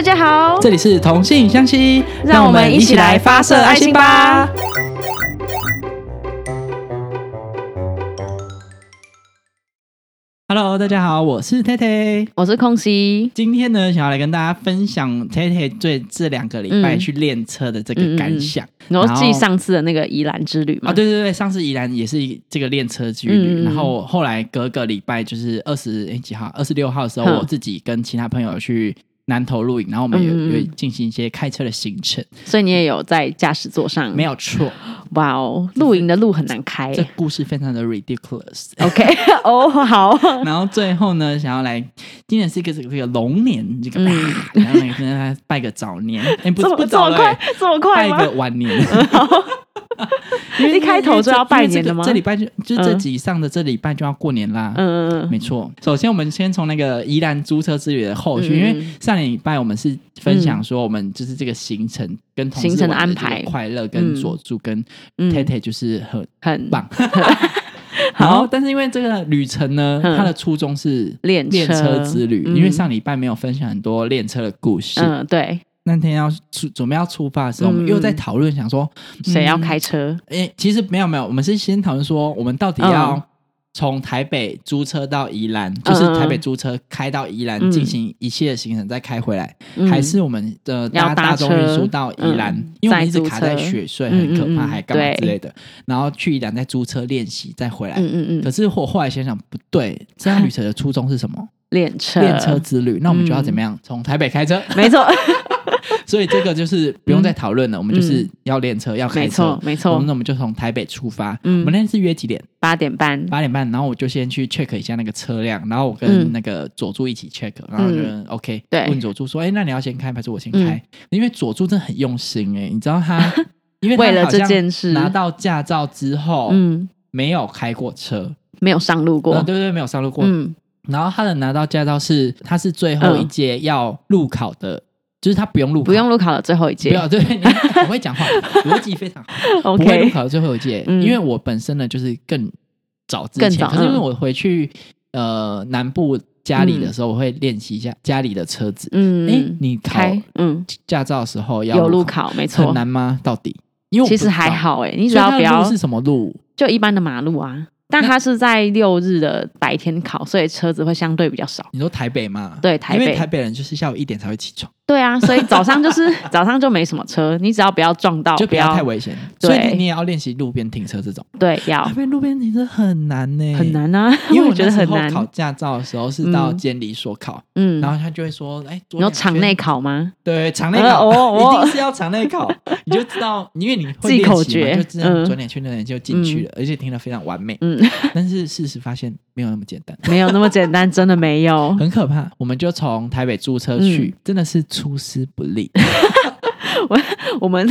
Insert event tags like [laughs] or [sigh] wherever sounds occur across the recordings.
大家好，这里是同性相吸，让我们一起来发射爱心吧。Hello，大家好，我是 t 泰。我是空隙。今天呢，想要来跟大家分享 t 泰最这两个礼拜嗯去练车的这个感想。然后然后继上次的那个宜兰之旅嘛，啊，对对对，上次宜兰也是这个练车之旅，然后后来隔个礼拜就是二十哎几号，二十六号的时候，我自己跟其他朋友去南投露营，然后我们有嗯嗯嗯有进行一些开车的行程，所以你也有在驾驶座上。没有错，哇哦，露营的路很难开这。故事非常的 ridiculous。OK，哦，好，然后最后呢，想要来，今年是一个这个这个龙年，这个、嗯啊 [laughs] 然后呢跟大家拜个早年，哎，不这么这么快这么快拜个？晚年。[laughs] 因为一开头就要拜年的吗？这礼拜就就这嗯集上的这礼拜就要过年啦。嗯嗯嗯，没错，首先我们先从那个宜兰租车之旅的后续，嗯因为上礼拜我们是分享说我们就是这个行程跟行程的安排快乐跟嗯。佐助跟嗯。T 泰就是很很棒。[laughs] 然后好，但是因为这个旅程呢，嗯它的初衷是练练车之旅，嗯因为上礼拜没有分享很多练车的故事。嗯，对，那天要出准备要出发的时候，我们嗯又在讨论，想说谁要嗯开车？诶，其实没有没有，我们是先讨论说，我们到底嗯。要从台北租车到宜兰，就是台北租车开到宜兰嗯。进行一切的行程，再开回来，嗯。还是我们的要搭搭大众运输到宜兰？嗯，因为我们一直卡在车。雪隧，嗯很可怕，还干嘛之类的，然后去宜兰再租车练习，再回来。嗯嗯嗯，可是我后来想想不对，这趟 [laughs] 旅程的初衷是什么？练车，练车之旅，那我们就要嗯怎么样？从台北开车，没错，[laughs] [laughs] 所以这个就是不用再讨论了，我们就是要练车，要开没车错，。没我错那，我们就从台北出发，嗯。我们那天是约几点？八点半，八点半，然后我就先去 check 一下那个车辆，然后我跟嗯。那个佐助一起 check，、然后就 OK，对。问佐助说，哎，那你要先开还是我先嗯。开？因为佐助真的很用心哎、你知道他，[laughs] 因为为了这件事，拿到驾照之后、嗯，没有开过车，没有上路过。呃，对对对，没有上路过，嗯，然后他的拿到驾照是他是最后一届要路考的，就是他不用路考，不用路考的最后一届不要对，你很会讲话，逻辑非常好。[laughs] 不会路，OK，考的最后一届，嗯因为我本身呢就是更早之前，更早可是因为嗯我回去呃南部家里的时候，我会练习一下家里的车子。嗯，哎、你考开，嗯，驾照的时候要有路考考，没错很，难吗？到底？因为其实还，好哎，你只要不要是什么路？就一般的马路啊，但那它是在六日的白天考，所以车子会相对比较少。你说台北嘛？对台北因为台北人就是下午一点才会起床，对啊，所以早上就是 [laughs] 早上就没什么车，你只要不要撞到，就不要太危险。所以你你也要练习路边停车这种。对，要路边停车很难呢、很。难啊，因为我觉得很难。考驾照的时候是到嗯监理所考，嗯，然后他就会说：“哎，左你说两圈场内考吗？对，场内呃考、哦哦一定是要场内考，[laughs] 你就知道，因为你会记练习嘛口诀就知道嗯转点圈转点就进去了，而且停的非常完美。嗯，但是事实发现没有那么简单，[laughs] 没有那么简单，真的没有。[laughs] 很可怕。我们就从台北租车去，嗯真的是出师不利。我 [laughs] 我们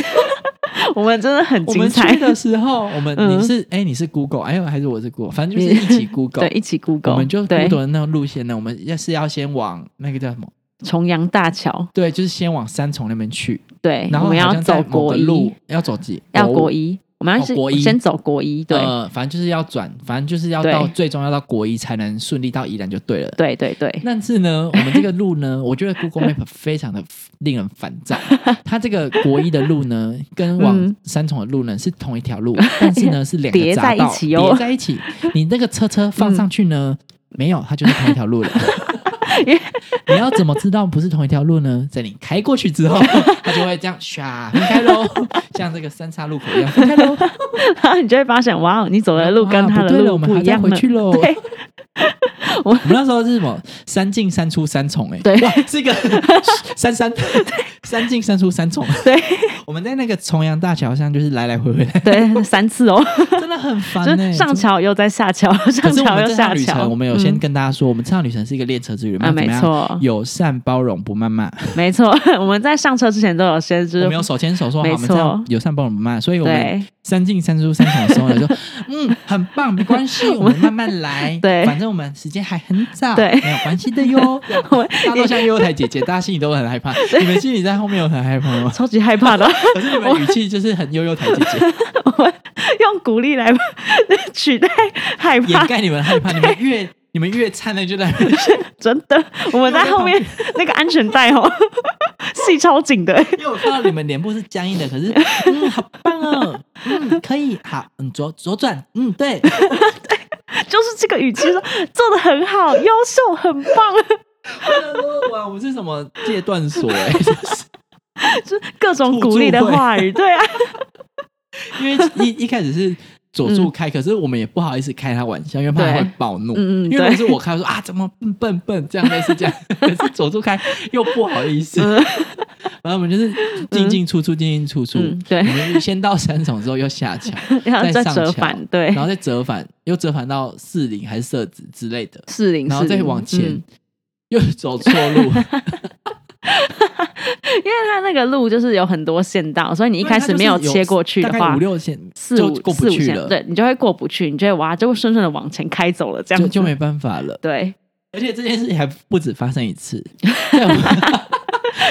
我们真的很我们精彩去，的时候，我们嗯你是哎、你是 Google，哎呦还是我是 Google，反正就是一起 Google。对，一起 Google，我们就对 Google 的那个路线呢，我们要是要先往那个叫什么？重阳大桥，对，就是先往三重那边去，对，然我们要走国路，要走几？要国国一，我们要是哦国一先走国一，对，呃，反正就是要转，反正就是要到最终要到国一才能顺利到宜兰就对了。对对对，但是呢，我们这个路呢，[laughs] 我觉得 Google Map 非常的令人烦躁。[laughs] 它这个国一的路呢，跟往嗯三重的路呢是同一条路，[laughs] 但是呢是两个叠在一起哦叠在一起。你那个车车放上去呢，没有，它就是同一条路了。[laughs] 你要怎么知道不是同一条路呢？在你开过去之后，[laughs] 它就会这样唰分开喽，[laughs] 像这个三岔路口一样分开喽。然后你就会发现，哇，你走的路跟哇他的路不对了我们还回去喽。对，[laughs] 我们那时候是什么？三进三出三重、欸，哎，对。哇，是一个 [laughs] 三三三进三出三重。对。我们在那个重阳大桥上，就是来来回回。的，对，三次哦，[laughs] 真的很烦上桥又在下桥，上桥又下桥。趟旅程，我们有先嗯。跟大家说，我们这趟旅程是一个列车之旅，没？错，友善包容不谩骂，没错，我们在上车之前都有先就是我们有手牵手说好，没我们这样错友善包容不谩骂，所以我们对三进三出三重的时候呢，说 [laughs] 嗯很棒，没关系，[laughs] 我们慢慢来，对。反正我们时间还很早，对没有关系的哟。[laughs] 我大家都像悠悠台姐姐，大家心里都很害怕，你们心里在后面有很害怕吗？超级害怕的，可是你们语气就是很悠悠台姐姐，我用鼓励来取代害怕。掩，盖你们害怕，你们越你们越灿烂就在 [laughs] 真的，我们在后面那个安全带哦，[laughs] 系超紧的，因为我看到你们脸部是僵硬的，可是 [laughs] 嗯，好棒哦，嗯，可以，好，嗯，左左转，嗯，对，就是这个语气说做的很好，优秀，很棒，我想说哇，我是什么戒断所哎、就是就是各种鼓励的话语，对啊，因为一一开始是佐助开，可是我们也不好意思开他玩笑，因为怕他会暴怒。嗯嗯因为对。是我开，我说啊，怎么笨笨笨这样类似这样，可是佐助开又不好意思，嗯。[laughs] 然后我们就是进进出出，进进出出。嗯对。我们先到三重之后又下桥，[laughs] 然后再上桥，对。然，后再折返，又折返到四零还是社子之类的，四零，然后再往前、嗯。又走错路。[laughs] [laughs] 因为它那个路就是有很多线道，所以你一开始没有切过去的话五，六线就四五过四五线，不去了，对你就会过不去，你就会哇，就会顺顺的往前开走了，这样就就没办法了。对。而且这件事情还不止发生一次，在我们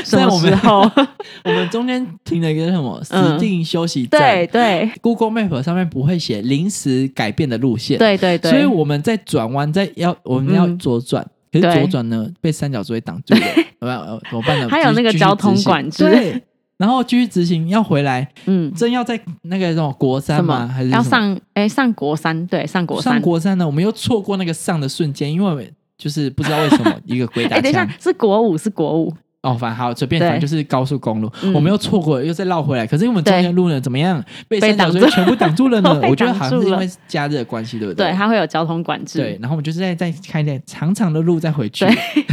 什么在我们时候？[laughs] 我们中间停了一个什么嗯。指定休息站、对对。G o o g l e Map 上面不会写临时改变的路线，对对对，所以我们在转弯，在要我们要嗯。左转，可是左转呢被三角锥挡住了，[laughs] 怎么办呢？还有那个交通管制对，然后继续执行要回来，嗯，正要在那个什么国三吗？还是要上哎上国三？对，上国三上。国三呢？我们又错过那个上的瞬间，因为就是不知道为什么 [laughs] 一个鬼打哎，等一下，是国五，是国五。哦，反正好随便，对反正就是高速公路，嗯我们又错过了，又再绕回来。可是因为我们中间路呢怎么样，被被三角挡住锥全部挡住了呢？[laughs] 我觉得好像是因为加热关系，对不对，对？它会有交通管制。对，然后我们就是在在开点长长的路再回去对，[laughs]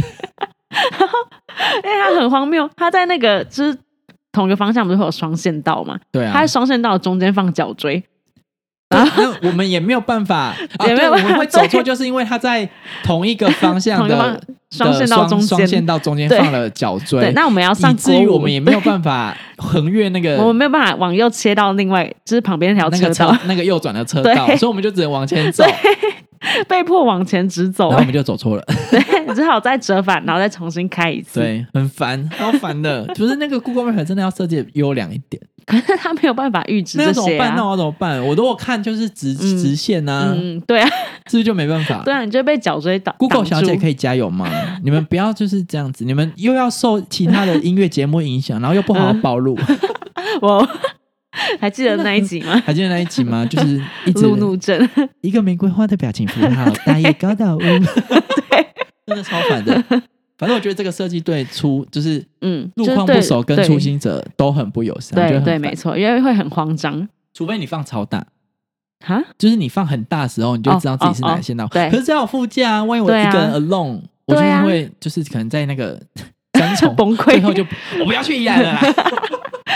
因为它很荒谬，它在那个就是同一个方向不是会有双线道嘛？对啊它在，双线道中间放脚锥，对那我们也没有办法，[laughs] 啊也没有办法我们会走错，就是因为它在同一个方向的 [laughs] 双线道中间。双双线间。道中间放了脚锥，对，那我们要上以至于，我们也没有办法横越那个 [laughs] 我们没有办法往右切到另外，就是旁边那条那个那个右转的车道，所以我们就只能往前走，[laughs] 被迫往前直走、欸然后我们就走错了。对，只好再折返，然后再重新开一次。，对，很烦，超烦的。[laughs] 就是那个 Google Map 真的要设计得优良一点。可是他没有办法预知这些那要怎么办？那啊。我怎么办？我如果看就是直嗯直线啊，嗯，对啊，[laughs] 是不是就没办法对啊，你就被脚锥挡。？Google 小姐可以加油吗？你们不要就是这样子，你们又要受其他的音乐节目影响，然后又不好好嗯暴露。我 [laughs] 还记得那一集吗？[laughs] 还记得那一集吗？就是一直路怒症，[laughs] 一个玫瑰花的表情符号，大叶高岛屋，真的超烦的。反正我觉得这个设计对初就是嗯，路况不熟跟对初心者都很不友善，对对，没错，因为会很慌张。除非你放超大，哈，就是你放很大的时候，你就知道自己是哪些线道。对。可是只要有副驾啊，万一我一个人 alone，、我就会就是可能在那个三重崩溃。最后就我不要去宜兰了啦。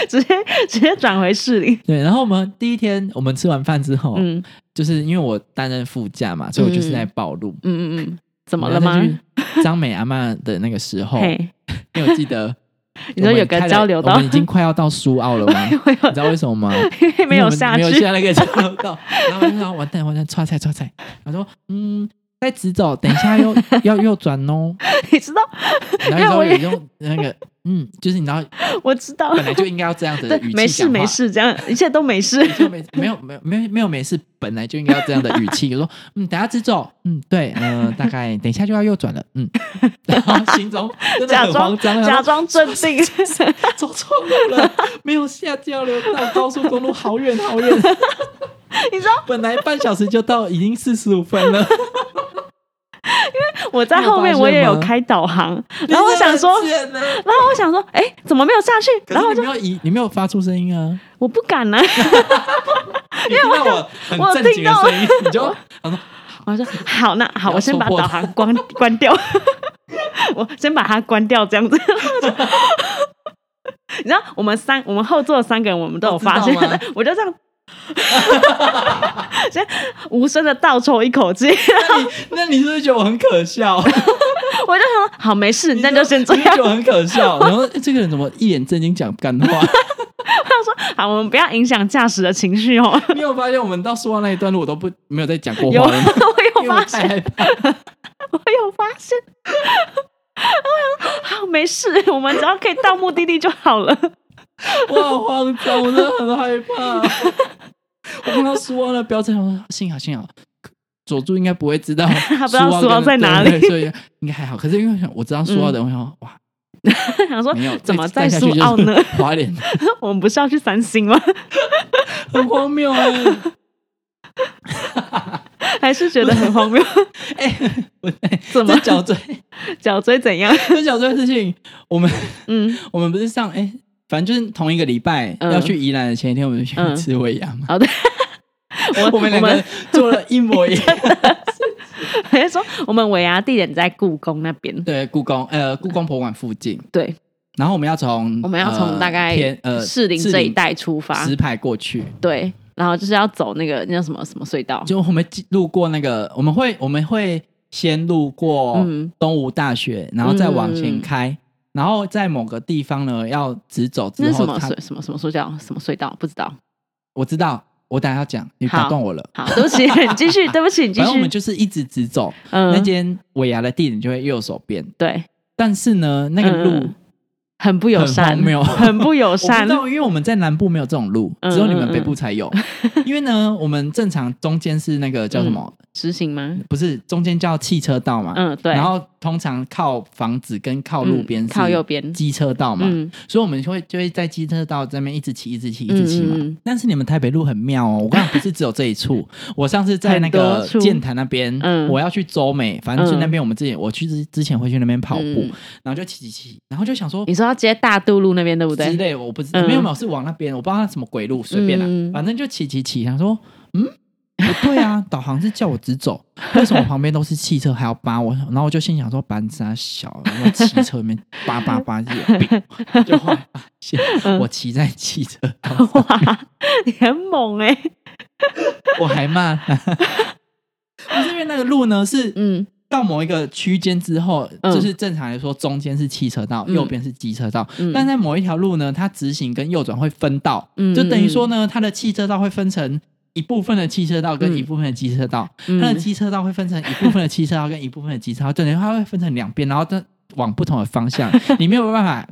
直接直接转回市里。对，然后我们第一天我们吃完饭之后，嗯就是因为我担任副驾嘛，所以我就是在暴露。嗯嗯嗯，怎么了吗？张美阿妈的那个时候，嘿，因为我记得 [laughs] 你说有个交流道我们已经快要到苏澳了吗？[laughs] 你知道为什么吗？[laughs] 因为没有下去，没有下那个交流道，然后我就说完蛋完蛋，刷菜刷菜。他说嗯，在直走，等一下又要右转哦。你知道，然后我也有用那个嗯，就是你知道 [laughs] 我知道，本来就应该要这样子的语，气没事没，事，这样一切都没事。就没没有没有没有没有没事，本来就应该要这样的语气。[laughs] 我说嗯，等下直走，嗯对，嗯、大概等一下就要右转了，嗯，[laughs] 然后心中真的很假装慌张，假装镇定，走错路了，没有下交流道，高速公路好远好远。你知道本来半小时就到，已经四十五分了。我在后面我也有开导航，然后我想说，然后我想说，哎，怎么没有下去？然后我就是你没有以，你没有发出声音啊！我不敢呢，[laughs] 你听到我我很正经的听到声音，你就他说我说好，那好，我先把导航 [laughs] 关关掉，[laughs] 我先把它关掉，这样子。你知道，我们三，我们后座三个人，我们都有发现我就这样，[laughs] 先无声的倒抽一口气，那你那你是不是觉得我很可笑？[laughs] 我就想，好，没事，那就先这样我很可笑。[laughs] 然后诶这个人怎么一脸正经讲干话？好，我们不要影响驾驶的情绪哦。你有发现我们到说到那一段路，我都不没有在讲过有，话了吗？我有发现。我有发现。我想，好，没事，我们只要可以到目的地就好了。[laughs] 我好慌张，我真的很害怕。[laughs] 我看到苏澳的标志，我说幸好幸好，佐助应该不会知道 [laughs] 他不知道苏澳跟在哪里所以应该还好。可是因为我知道苏澳的，我想说哇，想说怎么再在再下去就是苏澳呢？花莲我们不是要去三星吗？很荒谬哎、还是觉得很荒谬？不对，怎么这脚椎，脚椎怎样？这脚椎的事情，我们嗯，我们不是上哎、反正就是同一个礼拜、嗯要去宜兰的前一天，我们就去嗯吃尾牙嘛。好的。我 [laughs] 我们两个做了一模一样。[laughs] 还是说我们尾牙地点在故宫那边？对，故宫呃故宫博物馆附近，对，然后我们要从我们要从呃大概偏呃士林这一带出发。石牌过去，对，然后就是要走那个那叫什么什么隧道？就我们路过那个，我们会我们会先路过嗯东吴大学，然后再往前开，然后在某个地方呢要直走之后，那什么什么什么隧道？什么隧道？不知道。我知道，我等下要讲，你打好断我了。好，[laughs] 对不起，你继续，对不起，你继续反正我们。就是一直直走，嗯那间尾牙的地点就会右手边，对，但是呢，那个路、嗯很不友善，没有很不友善 [laughs] 因为我们在南部没有这种路，嗯只有你们北部才有。[laughs] 因为呢，我们正常中间是那个叫什么？直行吗？不是中间叫汽车道嘛？嗯，对。然后通常靠房子跟靠路边嗯靠右边。机车道嘛，嗯。所以我们就会就会在机车道这边一直骑，一直骑，一直骑嘛。但是你们台北路很妙哦，我刚刚不是只有这一处，[laughs] 我上次在那个多处。剑潭那边，嗯。我要去周美，反正去嗯那边我们之前我去之之前会去那边跑步，嗯。然后就骑骑骑，然后就想说你说要接大渡路那边对不对？之类，我不知道，嗯。没有没有是往那边，我不知道它什么鬼路，随便啦，嗯。反正就骑骑骑，想说嗯。不对啊，导航是叫我直走，为什么旁边都是汽车还要扒我？然后我就心想说，班差小，然后汽车里面扒扒扒，就有病。[laughs] 就后来发现，我骑在汽车道上，哇，你很猛哎、我还慢。[laughs] 不是因为那个路呢，是嗯到某一个区间之后，嗯就是正常来说，中间是汽车道，嗯右边是机车道。嗯但在某一条路呢，它直行跟右转会分道，嗯就等于说呢，它的汽车道会分成一部分的汽车道跟嗯。一部分的机车道，嗯。它的机车道会分成一部分的汽车道跟一部分的机车道，等于它会分成两边，然后再往不同的方向，[laughs] 你没有办法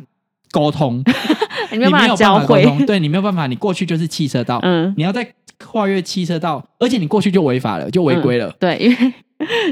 沟通，[laughs] 你没有办法有交汇，对你没有办法，你过去就是汽车道，嗯，你要再跨越汽车道，而且你过去就违法了，就违规了。对，因为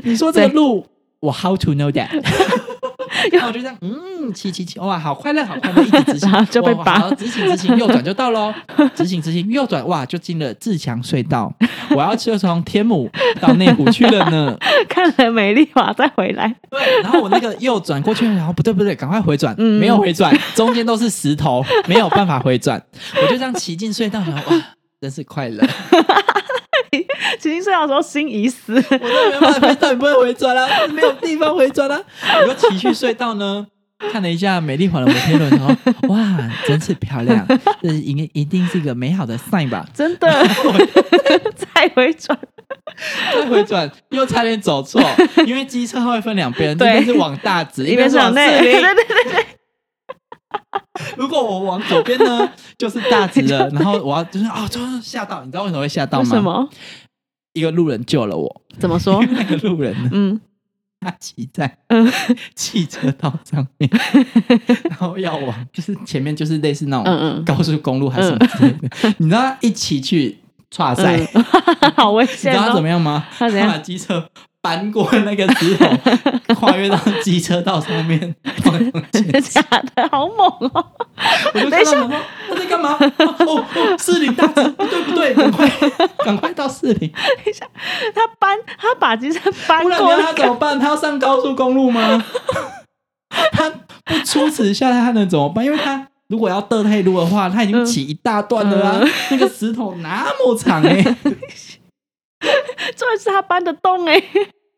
你说这个路，我 how to know that？[laughs] 然后我就这样，嗯，骑骑骑，哇，好快乐，好快乐，一直直行，就被哇拔好直行直行，右转就到喽，直行直行，右转，哇，就进了自强隧道，我要就从天母到内湖去了呢。[laughs] 看了美丽华再回来，对，然后我那个右转过去，然后不对不对，赶快回转，嗯没有回转，中间都是石头，没有办法回转，我就这样骑进隧道，然后哇，真是快乐。骑进隧道的时候心已死，我都没有办法回转，你不会回转啦、没有地方回转啦、我就骑去隧道呢，看了一下美丽华的摩天轮，然后哇，真是漂亮，这是应该一定是一个美好的 sign 吧？真的？[laughs] [laughs] 再回转，再回转又差点走错，因为机车它会分两边，一对边是往大直，一边是往内，对对对对，[laughs] 如果我往左边呢，[laughs] 就是大直了，[laughs] 然后我要就是啊，就是吓到，你知道为什么会吓到吗？什？么？一个路人救了我，怎么说？那个路人呢，嗯他骑在嗯汽车道上面，然后要往就是前面就是类似那种嗯嗯高速公路还是什么之类的，你知道他一起去跨赛，嗯，好危险你知道他怎哦！么样吗？他怎样把机车搬过那个石头，[laughs] 跨越到机车道上面，真的假的？好猛哦！我就等一下看到想说他在干嘛？哦哦，四零大对不对，赶快 [laughs] 赶快到四零，他搬，他把机车搬过那个，他怎么办？他要上高速公路吗？[laughs] 他不出此下他能怎么办？因为他如果要得太多的话，他已经起一大段了啊，嗯那个石头那么长哎、[laughs] 这是他搬得动哎。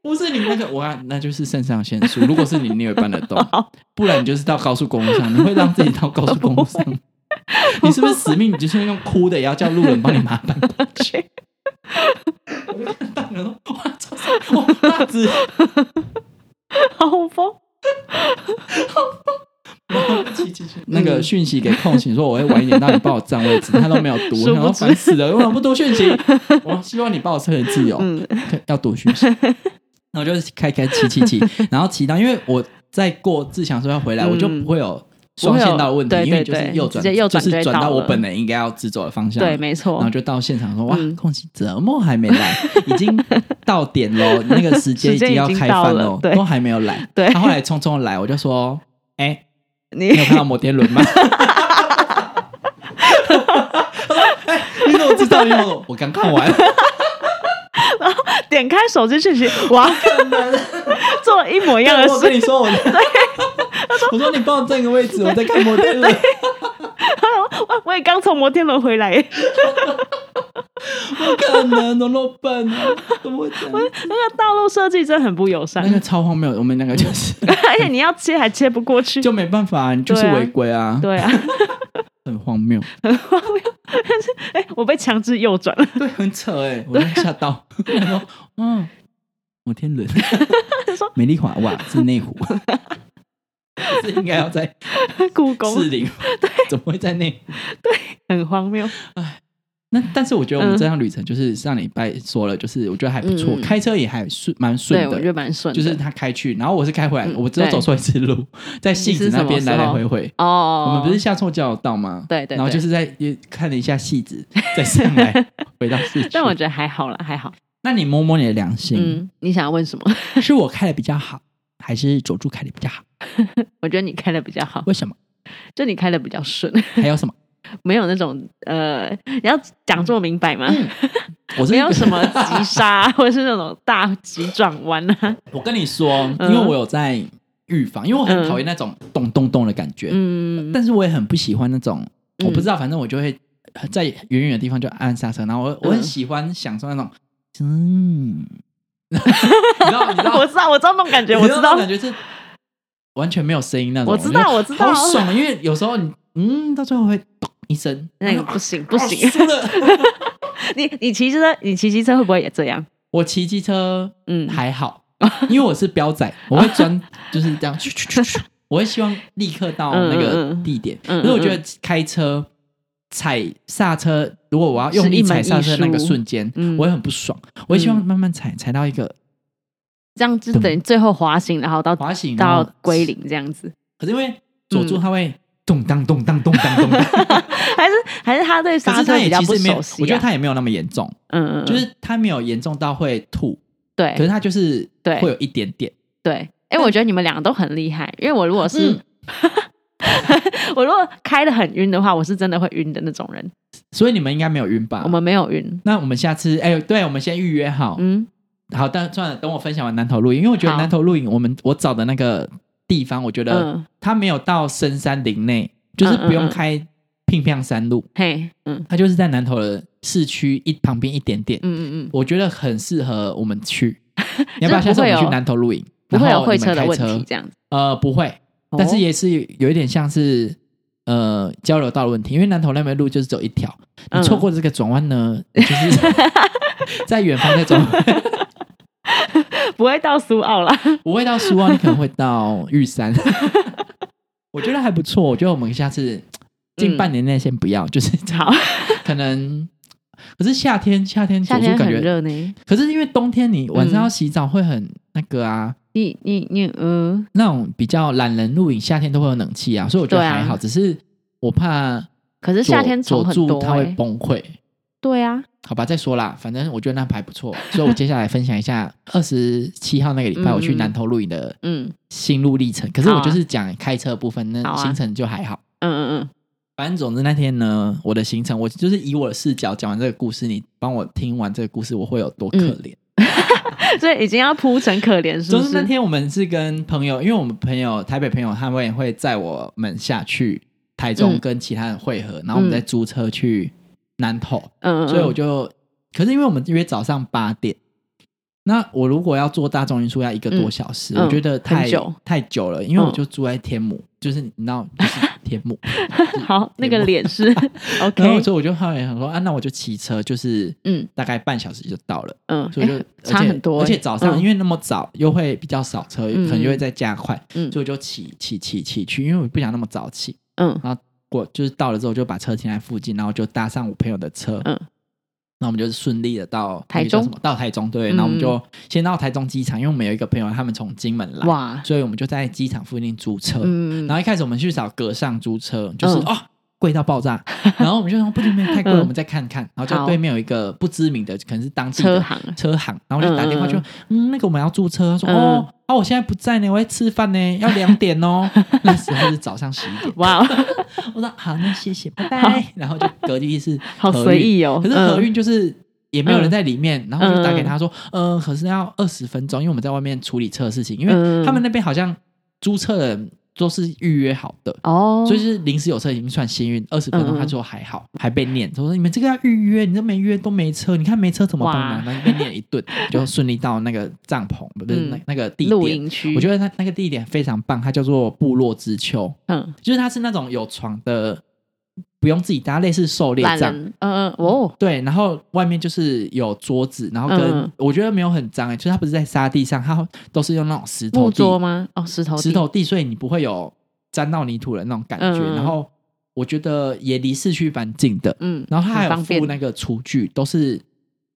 不是你那个，我要那就是肾上腺素。如果是你，你也搬得动，[laughs] 不然你就是到高速公路上，你会让自己到高速公路上。[laughs] 你是不是死命？你就是用哭的，也要叫路人帮你拿搬过去。我就看到人说：“哇，超帅哇，大直。好疯！然后骑骑骑，[laughs] 那个讯息给空行说我会晚一点让，你帮我占位置，[laughs] 他都没有读，然后烦死了，为什么不读讯息？[laughs] 我希望你帮我车人自由，嗯要读讯息。然后就开开骑骑骑，然后骑到，因为我在过自强说要回来，嗯我就不会有双线道的问题，因为就是右转，直接右转就是转到我本来应该要直走的方向。对，没错然后。就到现场说哇，嗯空气怎么还没来？已经到点喽，那个时间已经要开饭了，对都还没有来。对他后来匆匆地来，我就说，哎、你你有看到摩天轮吗？[laughs] 哎你怎么知道？因为我我刚看完，[laughs] 点开手机讯息，[laughs] 哇，做了一模一样的事。我跟你说，我对，他说 [laughs] 我说你帮我占个位置，我在看摩天轮。我我也刚从摩天轮回来，不可能，怎么那么笨啊？怎么会这样？那个道路设计真的很不友善那，个超荒谬，我们那个就是而且你要切还切不过去。就没办法，你就是违规啊，对啊，很荒谬，[laughs] 很荒谬。但是哎，我被强制右转了。[laughs] 对，很扯哎，我就吓到，[laughs] 我说嗯，摩天轮，美丽华哇是内湖，是应该要在故宫士林，怎么会在内湖？很荒谬，那但是我觉得我们嗯这趟旅程就是上礼拜说了，就是我觉得还不错，嗯嗯开车也还顺蛮顺的。我觉得蛮顺的。就是他开去，然后我是开回来，嗯我只有走错一次路，在戏子那边来来回回。哦，我们不是下错交流道吗？对对对然后就是在也看了一下戏子，再上来 [laughs] 回到市区。但我觉得还好啦，还好。那你摸摸你的良心，嗯，你想要问什么？[laughs] 是我开的比较好，还是佐助开的比较好？[laughs] 我觉得你开的比较好，为什么？就你开的比较顺，还有什么？没有那种呃，你要讲这么明白吗？我是没有什么急刹或者是那种大急转弯啊。我跟你说，嗯因为我有在预防，因为我很讨厌那种咚咚咚的感觉，嗯，但是我也很不喜欢那种，嗯我不知道，反正我就会在远远的地方就按刹车，然后我我很喜欢享受那种，嗯，[laughs] 你知道你知道我知道，我知道那种感觉，我知道感觉是完全没有声音那种，我知道我知道好爽，因为有时候你嗯到最后会咚一声，那个不行 [laughs] 不哦行。[laughs] 你你骑车，你骑机车会不会也这样？我骑机车嗯，还好，因为我是标仔，[laughs] 我会钻就是这样去去去去，我会希望立刻到那嗯个地点。嗯嗯可是我觉得开车踩刹车，如果我要用力踩刹车那个瞬间，嗯。我会很不爽。我会希望慢慢踩，踩到一个这样就等于最后滑行，然后到滑行到后归零这样子，可是因为佐助嗯。他会咚当咚当咚当咚当，[laughs] 还是还是他对可刹是他也车比较不熟，悉、啊？我觉得他也没有那么严重，嗯嗯，就是他没有严重到会吐，对可是他就是对会有一点点。对。哎、我觉得你们两个都很厉害，因为我如果是、嗯 [laughs] 我如果开的很晕的话，我是真的会晕的那种人。所以你们应该没有晕吧？我们没有晕，那我们下次，哎、对，我们先预约好。嗯，好，但算了，等我分享完南头露营，因为我觉得好南头露营，我们我找的那个地方，我觉得嗯。它没有到深山林内，就是不用开平平山路，嘿，嗯。它就是在南头的市区一旁边一点点，嗯嗯嗯。我觉得很适合我们去。[laughs] 你要不要下次我们去南头露营？嗯，不会有会车的问题，这样子。呃，不会，但是哦也是有一点像是呃交流道的问题，因为南头那边路就是只有一条，你嗯。错过这个转弯呢，就是 [laughs] 在远方那种 [laughs] 不会到苏澳啦。[laughs] 不会到苏澳，你可能会到玉山。[laughs] 我觉得还不错，我觉得我们下次近半年内先不要，就是好，可能。可是夏天，夏天夏天很走出感觉，热呢。可是因为冬天你晚上嗯要洗澡会很那个啊，你你你，嗯，那种比较懒人露营，夏天都会有冷气啊，所以我觉得还好。只是我怕可是夏天佐虫很多佐助他会哎。崩溃。对啊，好吧，再说啦，反正我觉得那还不错，所以我接下来分享一下 [laughs] 二十七号那个礼拜嗯我去南投露营的嗯心路历程。可是我就是讲开车部分，那行程就还好。嗯嗯嗯反正总之那天呢，我的行程我就是以我的视角讲完这个故事，你帮我听完这个故事，我会有多可怜。嗯，[laughs] 所以已经要铺成可怜，是不是？总之那天我们是跟朋友，因为我们朋友台北朋友他们也会载我们下去台中嗯跟其他人会合，然后我们再租车去南投。嗯，嗯所以我就，可是因为我们约早上八点，那我如果要坐大众运输要一个多小时，嗯我觉得太很久。太久了，因为我嗯。就住在天母，就是你知道，[laughs] 就是天母，嗯 [laughs] 好，那个脸是 [laughs] 然后 OK，所以我就后来想说啊，那我就骑车，就是嗯。大概半小时就到了，嗯，所以就、哎差很多欸，而且早上嗯。因为那么早又会比较少车，嗯可能就会再加快，嗯。所以我就骑骑骑骑去，因为我不想那么早起。嗯我就是到了之后就把车停在附近，然后就搭上我朋友的车，嗯那我们就是顺利的到台中？到台中，对，嗯然后我们就先到台中机场，因为我们有一个朋友他们从金门来，哇，所以我们就在机场附近租车。嗯，然后一开始我们去找阁上租车，就是、嗯哦，贵到爆炸。[laughs] 然后我们就说不行，不行太贵了，嗯我们再看看。然后就好对面有一个不知名的，可能是当地的车行车行，然后我就打电话就嗯嗯，那个我们要租车。他说嗯哦，啊，我现在不在呢，我在吃饭呢，要两点哦。[laughs] 那时候是早上十一点。哇，[laughs] 我说好，那谢谢，拜拜。然后就隔壁是好合运随意哦。可是合运就是也没有人在里面，然后就打给嗯他说，呃，可是要二十分钟，因为我们在外面处理车的事情，因为嗯他们那边好像租车的人都是预约好的。哦，所以是临时有车已经算幸运，二十分钟嗯他说还好，还被念，他说你们这个要预约，你都没约都没车，你看没车怎么办呢哇？然后被念一顿，[laughs] 就顺利到那个帐篷，不是嗯。那那个地露点。我觉得那那个地点非常棒，它叫做部落之丘，嗯，就是它是那种有床的，不用自己搭，类似狩猎帐。嗯嗯，哦，对，然后外面就是有桌子，然后跟、嗯我觉得没有很脏哎、就是它不是在沙地上，它都是用那种石头桌吗？哦，石头地石，头地，所以你不会有沾到泥土的那种感觉。嗯然后我觉得也离市区蛮近的，嗯，然后它还有附那个厨具，都是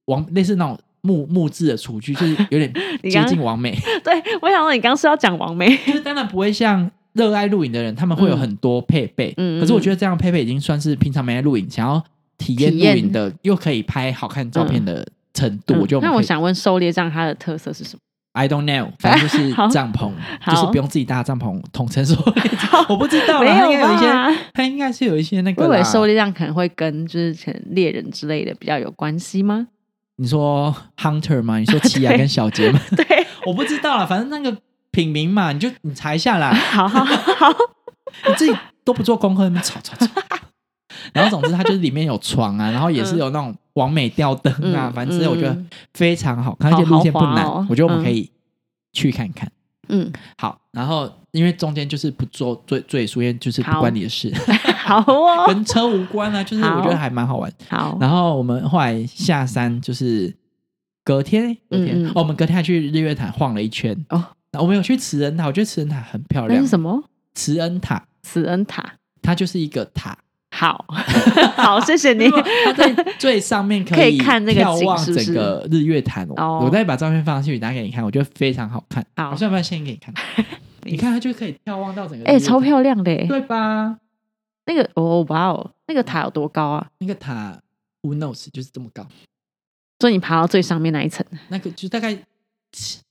王类似那种木木质的厨具，就是有点 [laughs] 接近完美。[laughs] 对我想说你刚是要讲王美，就是当然不会像热爱露营的人，他们会有很多配备。嗯嗯可是我觉得这样配备已经算是平常没在露营，想要体验露营的，又可以拍好看照片的程度。我觉得我们嗯那我想问狩猎帐它的特色是什么？I don't know，[laughs] 反正就是好帐篷，就是不用自己搭帐篷，统称说 [laughs] 我不知道没有应该有一些，吧？它应该是有一些那我以为。狩猎帐可能会跟就是可能猎人之类的比较有关系吗？你说 hunter 吗？你说奇亚 [laughs] 跟小杰吗？对，我不知道啦，反正那个品名嘛，你就你查一下啦。[laughs] 好好好，[laughs] 你自己都不做功课，那边吵吵吵。[laughs] 然后总之它就是里面有床啊，然后也是有那种完美吊灯啊，嗯反正我觉得嗯。非常好看，而且路线不难，我觉得我们可以去看看。嗯，好，然后因为中间就是不做赘赘述，因为就是不好关你的事，好哦，跟车无关啊，就是我觉得还蛮好玩。好，然后我们后来下山就是隔天，隔天、嗯嗯。哦，我们隔天还去日月潭晃了一圈。哦。然后我们有去慈恩塔，我觉得慈恩塔很漂亮那是。什么？慈恩塔，慈恩塔。它就是一个塔，好 [laughs] 好，谢谢你。它在最上面可可以看那个眺望整个日月潭。哦我再把照片放上去，拿给你看，我觉得非常好看。好我现在把先给你看，[laughs] 你看它就可以眺望到整个日哎、超漂亮的哎！对吧？那个哦，哇哦，那个塔有多高啊？那个塔，Who knows，就是这么高，所以你爬到最上面那一层。那个就大概七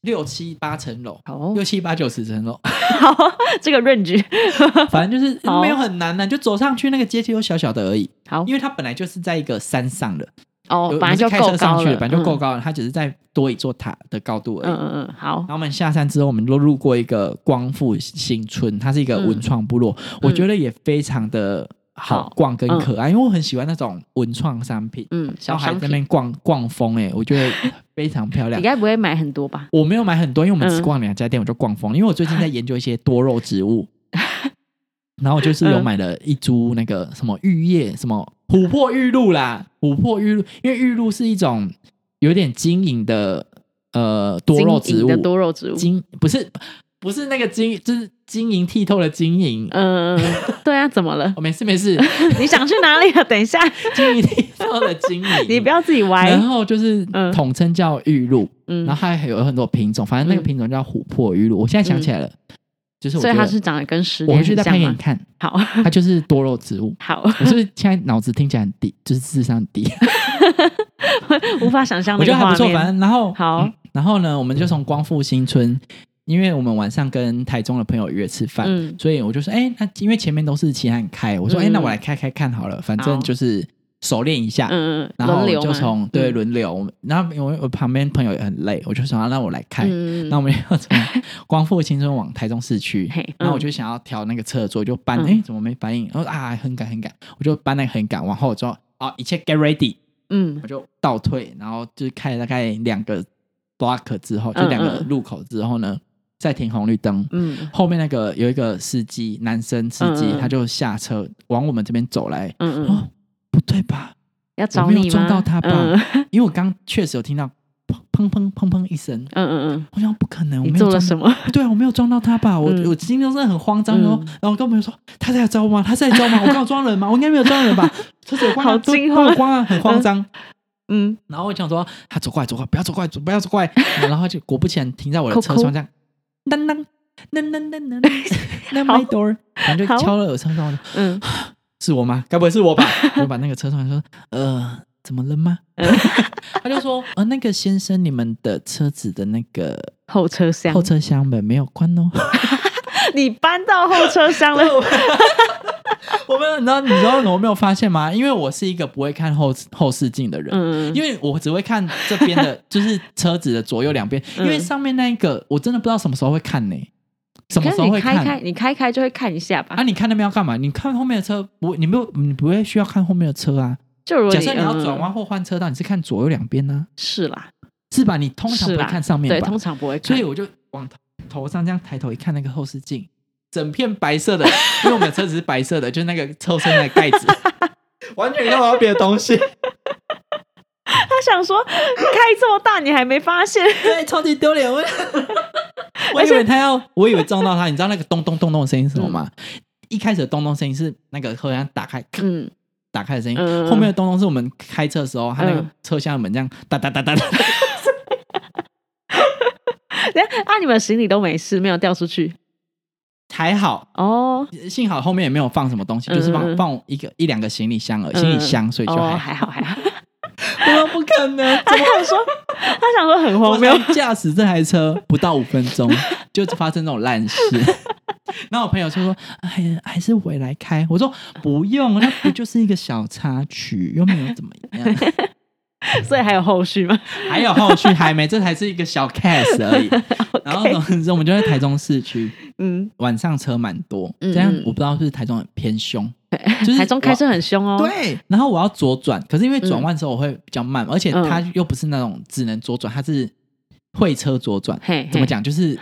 六七八层楼，好，六七八九十层楼，好，这个 range [laughs] 反正就是好。没有很难的，就走上去那个阶梯都小小的而已，好。因为它本来就是在一个山上的，哦，本来就开车上去的，本来就够嗯。高了，它只是在多一座塔的高度而已。嗯嗯嗯，好。然，后我们下山之后，我们都路过一个光复新村，它是一个文创部落，我觉得也非常的好好逛跟可爱，因为我很喜欢那种文创商品。嗯，然后还在那边逛逛风，哎，我觉得非常漂亮 [laughs] 你。该不会买很多吧？我没有买很多，因为我们只嗯逛两家店，我就逛疯。因为我最近在研究一些多肉植物，[laughs] 然后我就是有嗯买了一株那个什么玉叶，什么琥珀玉露啦，琥珀玉露，因为玉露是一种有点晶莹的呃多肉植物的，多肉植物。晶不是不是那个晶，就是晶莹剔透的晶莹。嗯，对啊，怎么了？[laughs] 哦，没事没事，[laughs] 你想去哪里啊？等一下，晶莹剔透的晶莹。[laughs] 你不要自己歪然。后就是嗯统称叫玉露，嗯然后它还有很多品种，反正那个嗯品种叫琥珀玉露。我现在想起来了，就是我所以它是长得跟石我回去再？拍给你看，好它就是多肉植物。好，我是现在脑子听起来很低，就是智商很低？无法想象我觉得还不错，反。正然后好嗯然后呢，我们就从光复新村，因为我们晚上跟台中的朋友约吃饭，嗯。所以我就说，哎，那因为前面都是其他人开，我说，哎，嗯。那我来开开看好了，反正就是熟练一下。嗯嗯，然后就从对嗯。轮流，然后因为我旁边朋友也很累，我就想要让我来开，嗯，那我们要从 [laughs] 光复新村往台中市区嘿，然后我嗯。就想要调那个车座，就搬，嗯。哎、怎么没反应？然后啊，很赶很赶，我就搬那个很赶，往后之后啊，一切 get ready，嗯。我就倒退，然后就开了大概两个 block 之后，就嗯两个嗯。路口之后呢，再停红绿灯。嗯后面那个有一个司机，男生司机，嗯嗯嗯他就下车往我们这边走来。嗯嗯，哦，不对吧？要找我没有你吗？撞到他吧嗯 [laughs] 因为我刚确实有听到砰砰砰砰砰一声，嗯嗯嗯我想不可能，我没有撞什么？[laughs] 对啊，我没有撞到他吧？我、嗯我今天真的很慌张，然后嗯然后跟朋友说他在招吗？他在招吗？[laughs] 我刚有撞人吗？我应该没有撞人吧？车子有关啊，都好惊慌都有关啊，很慌张。嗯，然后我想说他走过来，走过来，不要走过来，走不要走过来。然后他就果不其然停在我的车窗，这样当当当当当当当 my door，然后就敲了我车窗，嗯 [sighs] 是我吗？该不会是我吧？[laughs] 我把那个车窗说，呃，怎么了吗？[laughs] 他就说，呃，那个先生，你们的车子的那个后车厢，后车厢门没有关哦。[laughs] 你搬到后车厢了，我没有，你知道，你知道我没有发现吗？因为我是一个不会看后后视镜的人，嗯，因为我只会看这边的，[laughs] 就是车子的左右两边，因为上面那一个我真的不知道什么时候会看呢。什么时候会看？你开开你开开就会看一下吧。啊，你看那边要干嘛？你看后面的车不？你没有，你不会需要看后面的车啊？就假设你要转弯或换车道，你是看左右两边呢？是啦，是吧？你通常不会看上面吧？对，通常不会看。所以我就往头上这样抬头一看，那个后视镜，整片白色的，[laughs] 因为我们的车子是白色的，就是那个抽身的盖子，[laughs] 完全看不到别的东西。他想说，开这么大你还没发现？对，超级丢脸。我 [laughs] 我以为他要，我以为撞到他。你知道那个咚咚咚咚的声音是什么吗？一开始的咚咚声音是那个车厢打开，嗯，打开的声音。后面的咚咚是我们开车的时候，他那个车厢的门这样哒哒哒哒哒。啊，你们行李都没事，没有掉出去，还好哦。幸好后面也没有放什么东西，就是放放一个一两个行李箱而已，行李箱，所以就还还好还好。我不可能，他想说，他想说很荒谬。驾驶这台车不到五分钟，[laughs] 就发生这种烂事。[laughs] 那我朋友就说：“哎，还是回来开。”我说：“不用，那不就是一个小插曲，又没有怎么样。” [laughs] 所以还有后续吗？还有后续，还没，这才是一个小 case 而已。[laughs] 然后总之，我们就在台中市区，嗯，晚上车蛮多，这样我不知道是台中很偏凶。就是台中开车很凶哦。对，然后我要左转，可是因为转弯时候我会比较慢，而且它又不是那种只能左转，它是会车左转。怎么讲？就是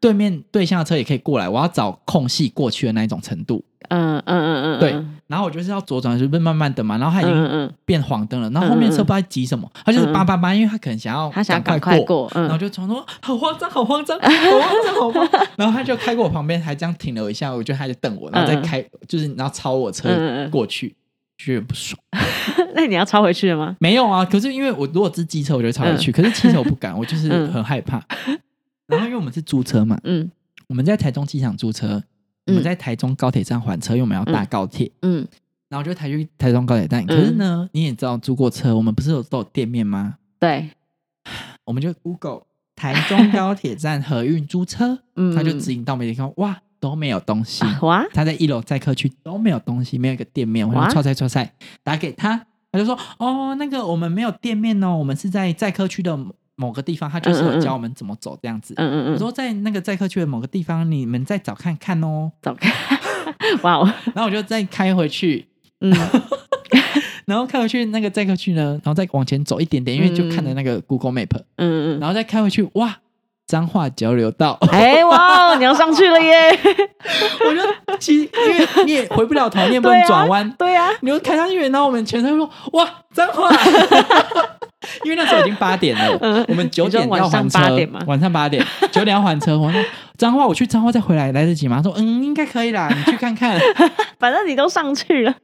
对面对向的车也可以过来，我要找空隙过去的那一种程度。嗯嗯嗯嗯，对。然后我就是要左转，就是慢慢等嘛。然后他已经变黄灯了，然后后面车不知道急什么，他就是叭叭叭，因为他可能想要他想赶快过，然后就从说好慌张，好慌张，好慌张，[laughs] 好慌。然后他就开过我旁边，还这样停了一下，我觉得他就瞪我，然后再开，就是然后超我车过去，觉得不爽。[laughs] 那你要超回去了吗？没有啊，可是因为我如果是机车，我就超回去，可是汽车我不敢，我就是很害怕。然后因为我们是租车嘛，嗯，我们在台中机场租车。我们在台中高铁站还车，因为我们要搭高铁。嗯，然后就台去台中高铁站。可是呢，你也知道租过车，我们不是有都有店面吗？对，我们就 Google 台中高铁站合运租车，[laughs] 他就指引到没地方，哇，都没有东西。哇，他在一楼载客区都没有东西，没有一个店面。我就：“错菜错菜，打给他，他就说：哦，那个我们没有店面哦，我们是在载客区的。”某个地方，他就是有教我们怎么走这样子。嗯嗯嗯。我说在那个载客区的某个地方，你们再找看看哦。找看，[laughs] 哇哦！然后我就再开回去，嗯，[laughs] 然后开回去那个载客区呢，然后再往前走一点点，因为就看着那个 Google Map，嗯嗯，然后再开回去，哇，脏话交流道，[laughs] 哎哇，你要上去了耶！[laughs] 我觉得其实因为你也回不了头，你也不能转弯，对呀，你又开上去，然后我们全程说哇，脏话。[laughs] 因为那时候已经八点了，我们九点要还车，晚上八点，九点要还车。我说脏话，我去脏话再回来来得及吗？他说嗯，应该可以啦，你去看看。反正你都上去了，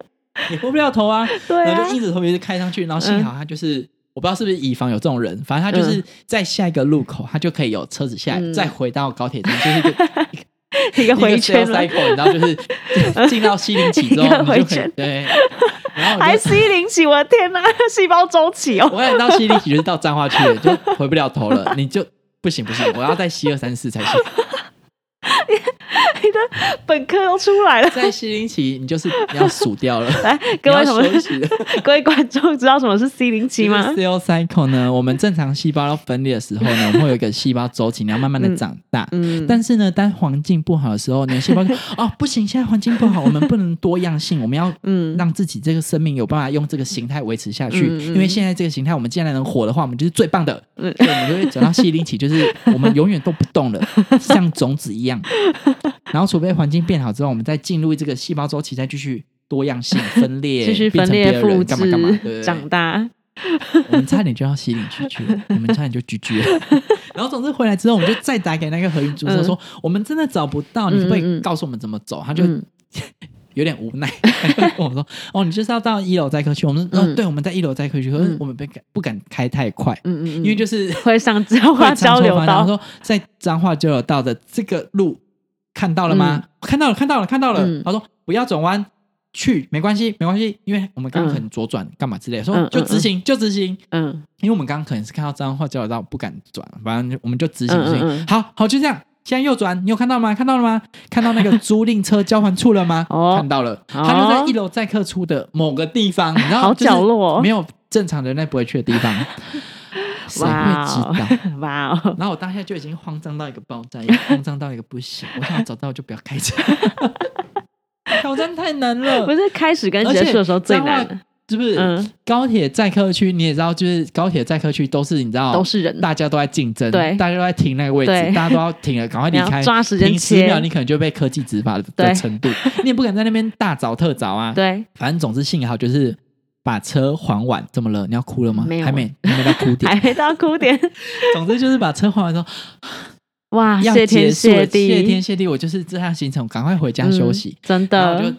你回不了头啊。对啊，就硬着头皮就开上去，然后幸好他就是我不知道是不是以防有这种人，反正他就是在下一个路口，他就可以有车子下来，再回到高铁站，就是一个 [laughs] 一个回圈了。然后就是 [laughs] 进到西林起之后，[laughs] 你就可以对。还 C 零起，我的天哪，细胞周期哦！我想到 C 零起就是到彰化去了，就回不了头了。你就不行不行，我要在西二三四才行。你的本科都出来了，在西林奇你就是要数掉了。[laughs] 来，各位什么？[laughs] 各位观众知道什么是 C 零期吗？Cell cycle 呢？我们正常细胞要分裂的时候呢，我们会有一个细胞周期，你要慢慢的长大。嗯。但是呢，当环境不好的时候，你的细胞 [laughs] 哦不行，现在环境不好，我们不能多样性，我们要嗯让自己这个生命有办法用这个形态维持下去。因为现在这个形态，我们既然能活的话，我们就是最棒的。嗯。所以我们就会走到西林奇，就是我们永远都不动了，像种子一样。[laughs] 然后，除非环境变好之后，我们再进入这个细胞周期，再继续多样性分裂，继续分裂复制，长大。我们差点就要吸领出去了，[laughs] 我们差点就拒绝了。[laughs] 然后，总之回来之后，我们就再打给那个合运租车说：“我们真的找不到，你会不可以告诉我们怎么走？”他就有点无奈 [laughs] 跟我说：“哦，你就是要到一楼载客区。”我们说：“对，我们在一楼载客区，可是我们不敢不敢开太快，嗯嗯，因为就是会上脏话交流道。说在脏话交流道的这个路。”看到了吗？看到了，看到了，看到了。他说不要转弯，去没关系，没关系，因为我们刚刚嗯可能左转干嘛之类的，说嗯就直行就直行，嗯因为我们刚刚可能是看到彰化交流道不敢转，反正我们就直行行。嗯嗯好好就这样。现在右转，你有看到吗？看到了吗？看到那个 [laughs] 租赁车交还处了吗？哦看到了，哦他就在一楼载客处的某个地方，你知道，好角落哦没有正常人类不会去的地方，[laughs] 谁会知道？哇哦，然后我当下就已经慌张到一个爆炸，也慌张到一个不行。我想要找到就不要开车，[laughs] 挑战太难了不，是开始跟结束的时候最难的，是不是？嗯，高铁载客区你也知道，就是高铁载客区都是你知道，都是人，大家都在竞争，对大家都在停那个位置，大家都要停了，赶快离开。抓时间停十秒，你，可能就被科技执法的程度，你也不敢在那边大早特早啊。对，反正总之幸好就是把车还完。怎么了？你要哭了吗？没有还没，还没到哭点。[laughs] 还没到哭点，[laughs] 总之就是把车还完之后，哇，谢天谢地，谢天谢地，我就是这趟行程，赶快回家休息嗯。真的然后我就，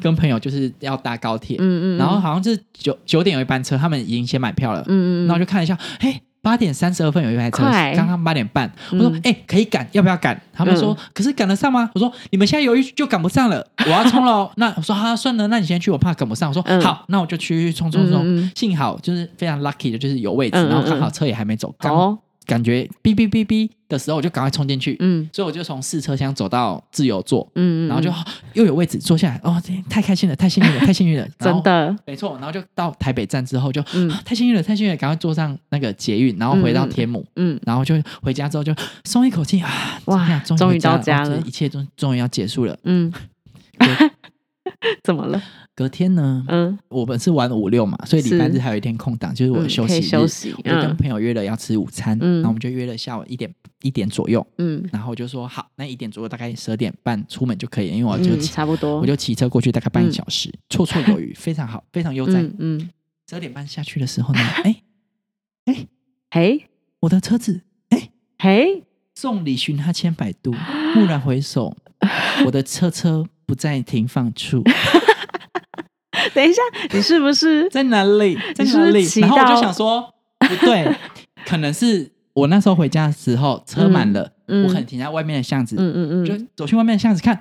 跟朋友就是要搭高铁，嗯嗯，然后好像是九九点有一班车，他们已经先买票了，嗯嗯，然后就看一下，嘿，八点三十二分有一台车，快刚刚八点半，我嗯说，哎、可以赶，要不要赶？他们说，可是赶得上吗？我说，你们现在犹豫就赶不上了，我要冲了哦。[laughs] 那我说，啊、算了，那你先去，我怕赶不上。我说，嗯好，那我就去冲冲冲。幸好就是非常 lucky 的，就是有位置，然后刚好车也还没走，刚、哦，感觉哔哔哔哔的时候，我就赶快冲进去。嗯。所以我就从试车厢走到自由座，嗯，嗯然后就、又有位置坐下来，哦，这太开心了，太幸运了，太幸运了，[laughs] 真的，没错，然后就到台北站之后就、嗯。啊太幸运了，太幸运了，赶快坐上那个捷运，然后回到天母，嗯，然后就回家之后就松一口气啊，哇终终于到家了哦一切终终于要结束了。嗯，[laughs] 怎么了？隔天呢，嗯，我们是玩五六嘛，所以礼拜日还有一天空档，就是我休息日。休息，我就跟嗯。朋友约了要吃午餐，嗯。然后我们就约了下午一点一点左右，嗯，然后我就说好，那一点左右大概十二点半出门就可以了，因为我就嗯，差不多，我就骑车过去大概半小时，绰绰有余，非常好，非常悠哉。嗯嗯，十二点半下去的时候呢，[laughs] 哎哎，嘿？我的车子嘿，众里寻他千百度，蓦然回首，[laughs] 我的车车不在停放处，[laughs] [laughs] 等一下，你是不是？在哪里？在哪里？然后我就想说，不对，[laughs] 可能是我那时候回家的时候车满了，嗯我可能停在外面的巷子，嗯嗯嗯就嗯，走去外面的巷子看，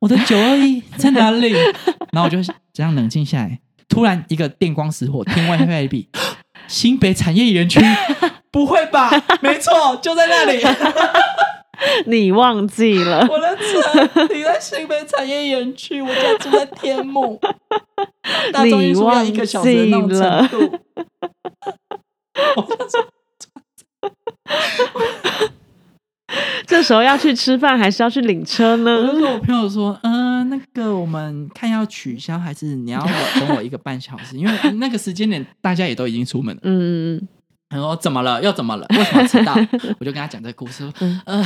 我的九二一在哪里？[laughs] 然后我就这样冷静下来，突然一个电光石火，天外飞一笔，[gasps] 新北产业园区，不会吧？没错，就在那里。[laughs] 你忘记了？我的车停在新北产业园区，我家住在天母，[laughs] 大众运输要一个小时的那种程度。我想说这时候要去吃饭还是要去领车我呢就？跟我朋友说，嗯、那个我们看要取消还是你要等我一个半小时，因为那个时间点大家也都已经出门了。嗯嗯他说怎么了？又怎么了？为什么迟到？[laughs] 我就跟他讲这个故事，呃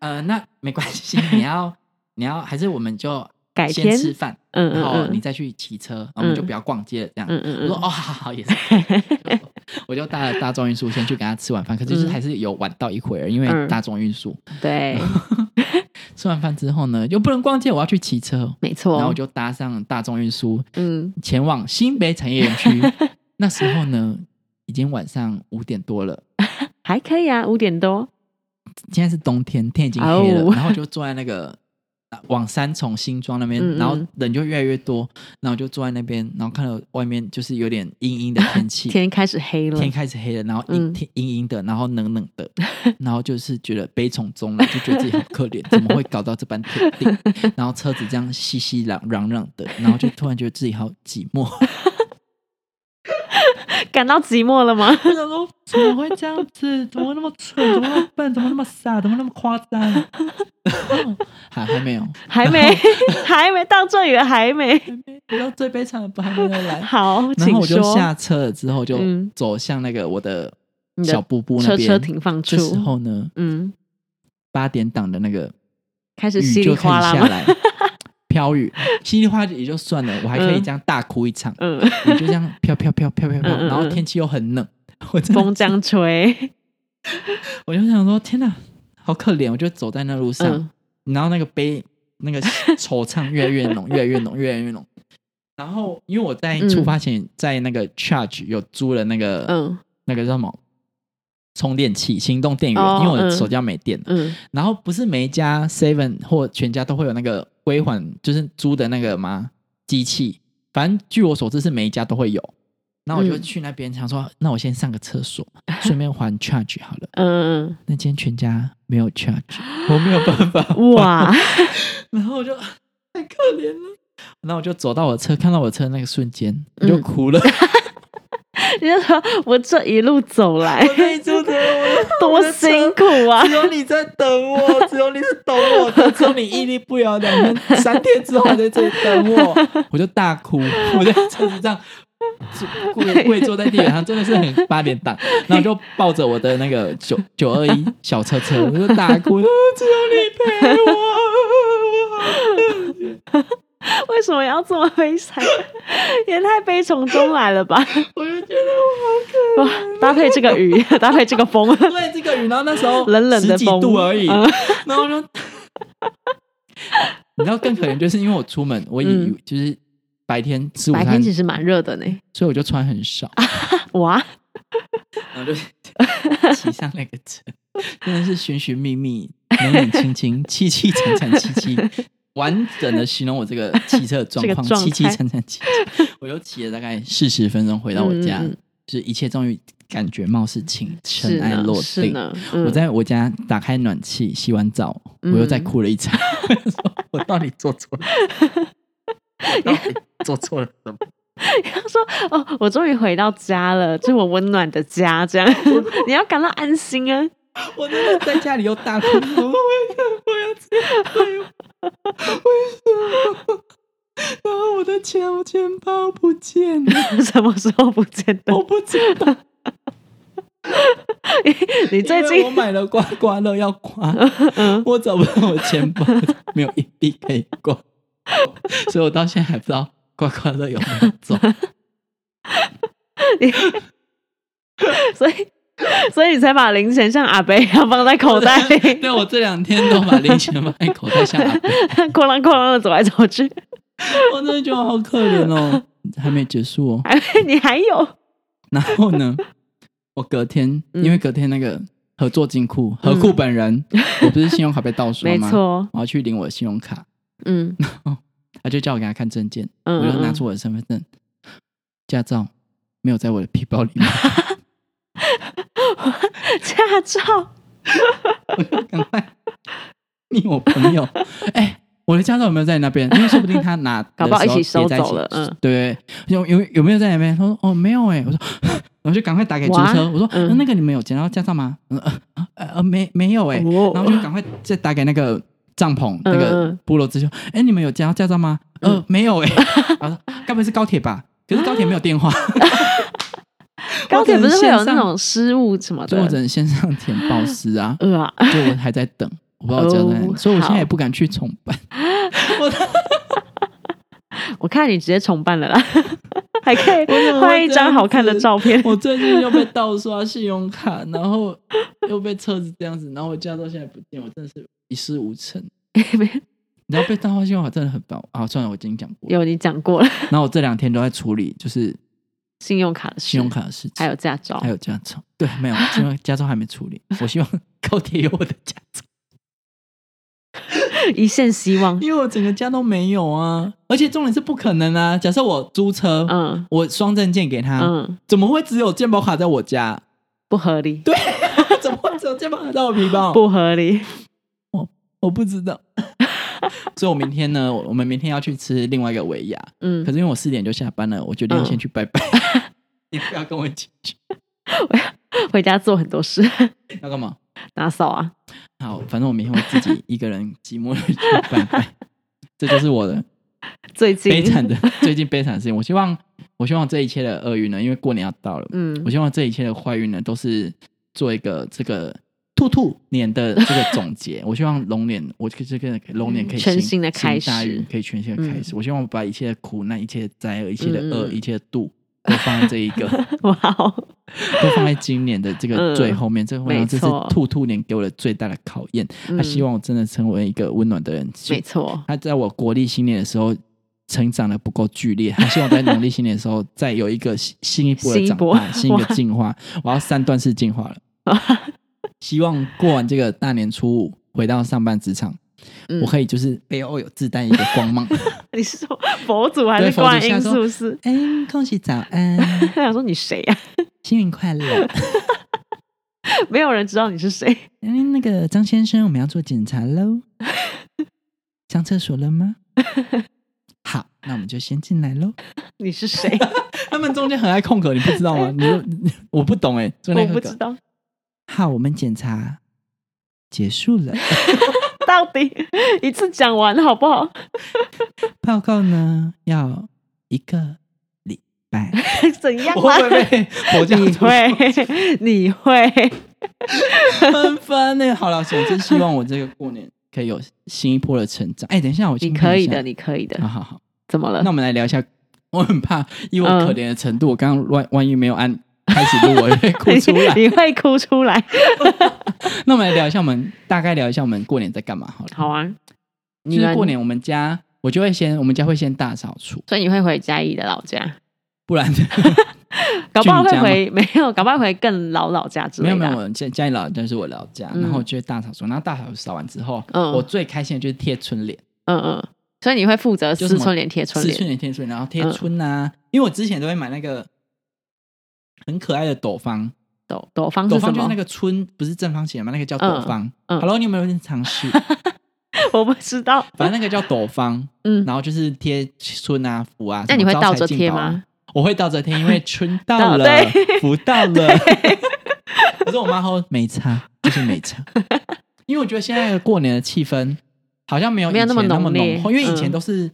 呃，那没关系，你要你要还是我们就改天先吃饭，嗯然后你再去骑车，我们就不要逛街了，这样。嗯嗯我说嗯，哦，好好好，也是。我就搭了大众运输先去跟他吃晚饭，可是就是嗯还是有晚到一会儿，因为嗯大众运输。对，[laughs] 吃完饭之后呢，又不能逛街，我要去骑车，没错。然后我就搭上大众运输嗯，前往新北产业园区。[laughs] 那时候呢，已经晚上五点多了，[laughs] 还可以啊，五点多。现在是冬天，天已经黑了，哦 [laughs] 然后就坐在那个啊往三重新庄那边，嗯嗯然后人就越来越多，然后就坐在那边，然后看到外面就是有点阴阴的天气，[laughs] 天开始黑了天，开始黑了，然后阴嗯天阴阴的，然后冷冷的，然后就是觉得悲从中来，就觉得自己好可怜，怎么会搞到这般田地？然后车子这样熙熙攘攘攘的，然后就突然觉得自己好寂寞。感到寂寞了吗？[laughs] 我想说，怎么会这样子？怎么那么蠢？怎么那么笨？怎么那么傻？怎么那么夸张？[laughs] 还还没有，还没，[laughs] 还没到这里了，还没。还没，你知道最悲惨的不还没有来。好，然后我就说。下车了，之后就嗯走向那个我的小布布那边。车车停放处这，时候呢，嗯，八点档的那个开始稀里哗啦下来，飘雨，稀里哗啦也就算了，我还可以嗯。这样大哭一场，嗯，你就这样飘飘飘飘飘飘，然后天气又很冷，[laughs] 我风这样吹，[laughs] 我就想说，天哪，好可怜！我就走在那路上，嗯。然后那个悲那个惆怅越来越浓，[laughs] 越来越浓，越来越浓。然后因为我在出发前在那个 Charge 有租了那个、嗯。那个叫什么？充电器、行动电源，哦因为我的嗯。手机要没电了。嗯。然后不是每一家 Seven 或全家都会有那个归还，就是租的那个嘛机器，反正据我所知是每一家都会有。然后我就嗯去那边想说，那我先上个厕所，[laughs] 顺便还 charge 好了。嗯，那今天全家没有 charge，我没有办法。哇，[laughs] 然后我就太可怜了。然后我就走到我车，看到我车那个瞬间，我就嗯哭了。[laughs] [laughs] 你就说我这一路走来我的我多辛苦啊只！有你在等我，只有你是懂我的，只有你屹立不摇，两天、三天之后还在这里等我，[laughs] 我就大哭，我在车子上跪跪坐在地板上，真的是很八点档，然后就抱着我的那个九九二一小车车，我就大哭，啊只有你陪我，[laughs] [laughs] 为什么要这么悲惨？[laughs] 也太悲从中来了吧！我就觉得我好可哇，搭配这个雨，[laughs] 搭配这个风，怜。对这个雨，然后那时候冷冷的风度而已，嗯然后就，你知道更可怜，就是因为我出门，我以、嗯就是白天吃午餐白天，其实蛮热的呢。所以我就穿很少，哇，然后就骑上那个车，真的是寻寻觅觅、冷冷清清、凄凄惨惨戚戚，完整的形容我这个骑车的状况，[laughs] 状凄凄态惨惨戚戚。[laughs] 我又骑了大概四十分钟回到我家，就是一切终于感觉貌似晴是呢，尘埃落定。嗯我在我家打开暖气，洗完澡，我又再哭了一场。我说我到底做错了？我 [laughs] 到底做错了什么？他说：“哦，我终于回到家了，这是我温暖的家。这样你要感到安心啊！[laughs] 我真的在家里又大哭，我为什么我要这样？为什么？然后我的钱，我钱包不见了，[laughs] 什么时候不见的？我不知道。[laughs] 你最近我买了刮刮乐要刮，嗯，我找不到我钱包，没有一币可以刮，所以我到现在还不知道刮刮乐有没有中。你所以 [laughs] 所以你才把零钱像阿贝一样放在口袋。[laughs] 里，对我这两天都把零钱放在口袋，像阿伯。[laughs] 哐啷哐啷的走来走去。我真的觉得好可怜哦。还没结束哦，还你还有？然后呢，我隔天嗯。因为隔天那个合作金库，合库本人，我不是信用卡被盗刷吗？没错，我要去领我的信用卡，嗯。他就叫我给他看证件，嗯，我就拿嗯。出我的身份证、驾照，没有在我的皮包里面，驾照，我 [laughs] 就赶快密我朋友，[laughs] 哎、我的驾照有没有在那边？因为说不定他拿的搞不好一起收走了嗯。对，有有有没有在那边？他说哦没有哎、我说，[laughs] 我就赶快打给租哇车，我说、那个你们有捡到驾照吗？嗯呃呃呃没没有哎、哦。然后就赶快再打给那个帐篷那嗯个嗯部落之兄，哎、你们有捡到驾照吗？呃没有哎、他说该不会是高铁吧？可是高铁没有电话，[laughs] 高铁不是会有那种失误什么所以我只的？能线上填报失啊。[laughs] 呃啊，就我还在等，我不知道交在哪里，哦所以我现在也好不敢去重办。我 [laughs] 我看你直接重办了啦，还可以我怎么会拍一张好看的照片。我最近又被盗刷信用卡，然后又被车子这样子，然后我驾照现在不见，我真的是一事无成。你知道被盗刷信用卡真的很棒啊！算了，我已经讲过。有你讲过了，然后我这两天都在处理，就是信用卡的事，信用卡的事情，还有驾照还，有驾照。对，没有，因为驾照还没处理。[laughs] 我希望高铁有我的驾照，[laughs] 一线希望。因为我整个家都没有啊。而且重点是不可能啊！假设我租车，嗯我双证件给他，嗯，怎么会只有健保卡在我家？不合理，对，[laughs] 怎么会只有健保卡在我皮包？不合理。我我不知道。所以我明天呢，我们明天要去吃另外一个维亚，嗯可，是因为我四点就下班了，我决定嗯先去拜拜。你不要跟我一起去，[laughs] 回家做很多事，[laughs] 要干嘛？打扫啊。好，反正我明天我自己一个人寂寞的去拜拜。这就是我的 [laughs] 最近悲惨的最近悲惨的事情。我希望，我希望这一切的厄运呢，因为过年要到了，嗯我希望这一切的坏运呢，都是做一个这个兔兔年的这个总结。我希望龙年，我这个龙年可以全新新的开大始运可以全新的开始。嗯我希望我把一切的苦难、一切的灾厄、一切的恶、一切的度。都放在这一个，[laughs] 哇哦，都放在今年的这个嗯最后面。这个会让这是兔兔年给我的最大的考验。他嗯希望我真的成为一个温暖的人。没错，他在我国历新年的时候成长的不够剧烈，他希望在农历新年的时候再有一个新新一波的长大，新一个哇进化。我要三段式进化了。[laughs] 希望过完这个大年初五回到上班职场，嗯我可以就是背后有自带一个光芒。[laughs] [laughs] 你是说佛祖还是观音？是不是？哎，恭喜早安，[laughs] 他想说你谁呀、[laughs] 新年快乐。没有人知道你是谁。嗯，那个张先生，我们要做检查喽。上厕所了吗？好，那我们就先进来喽。你是谁？他们中间很爱空格，你不知道吗？你我不懂哎，中间空格我不知道，好，我们检查结束了。到底 [laughs] 一次讲完好不好？报告呢要一个礼拜。[laughs] 怎样我会不啦？会被佛教你徒会，你会，纷纷呢？好了，总之希望我这个过年可以有新一波的成长。哎，等一下，我你先看一下可以的，。你可以的好。好好，怎么了那？我们来聊一下。我很怕，以我嗯可怜的程度，我刚刚万万一没有按开始录，我会哭出来。[laughs] 你会哭出来。[laughs] 那我们来聊一下，我们大概聊一下我们过年在干嘛好了。好啊，就是过，年我们家，我就会先，我们家会先大扫除，所以你会回嘉义的老家，不然 [laughs] 搞不好会回没有，搞不好会回更老老家之类的。啊。没有没有，我家家里老家是我老家，嗯。然后我就会大扫除，然后大扫除扫完之后，嗯。我最开心的就是贴春联，嗯嗯，所以你会负责撕春联、贴春撕联。春联贴春联，然后贴嗯。春啊，因为我之前都会买那个很可爱的斗方，斗斗方是斗方就是那？个春，不是正方形吗，那个叫斗嗯方。嗯 Hello，你有没有人尝试？[laughs] 我不知道。反正那个叫斗方，嗯，然后就是贴春啊福啊。那你会倒着贴吗？我会倒着贴，因为春到到了，福到了。[laughs] 可是我妈说没差，就是没差，因为我觉得现在的过年的气氛好像没有没有那么以前那么浓厚，因为以前嗯都是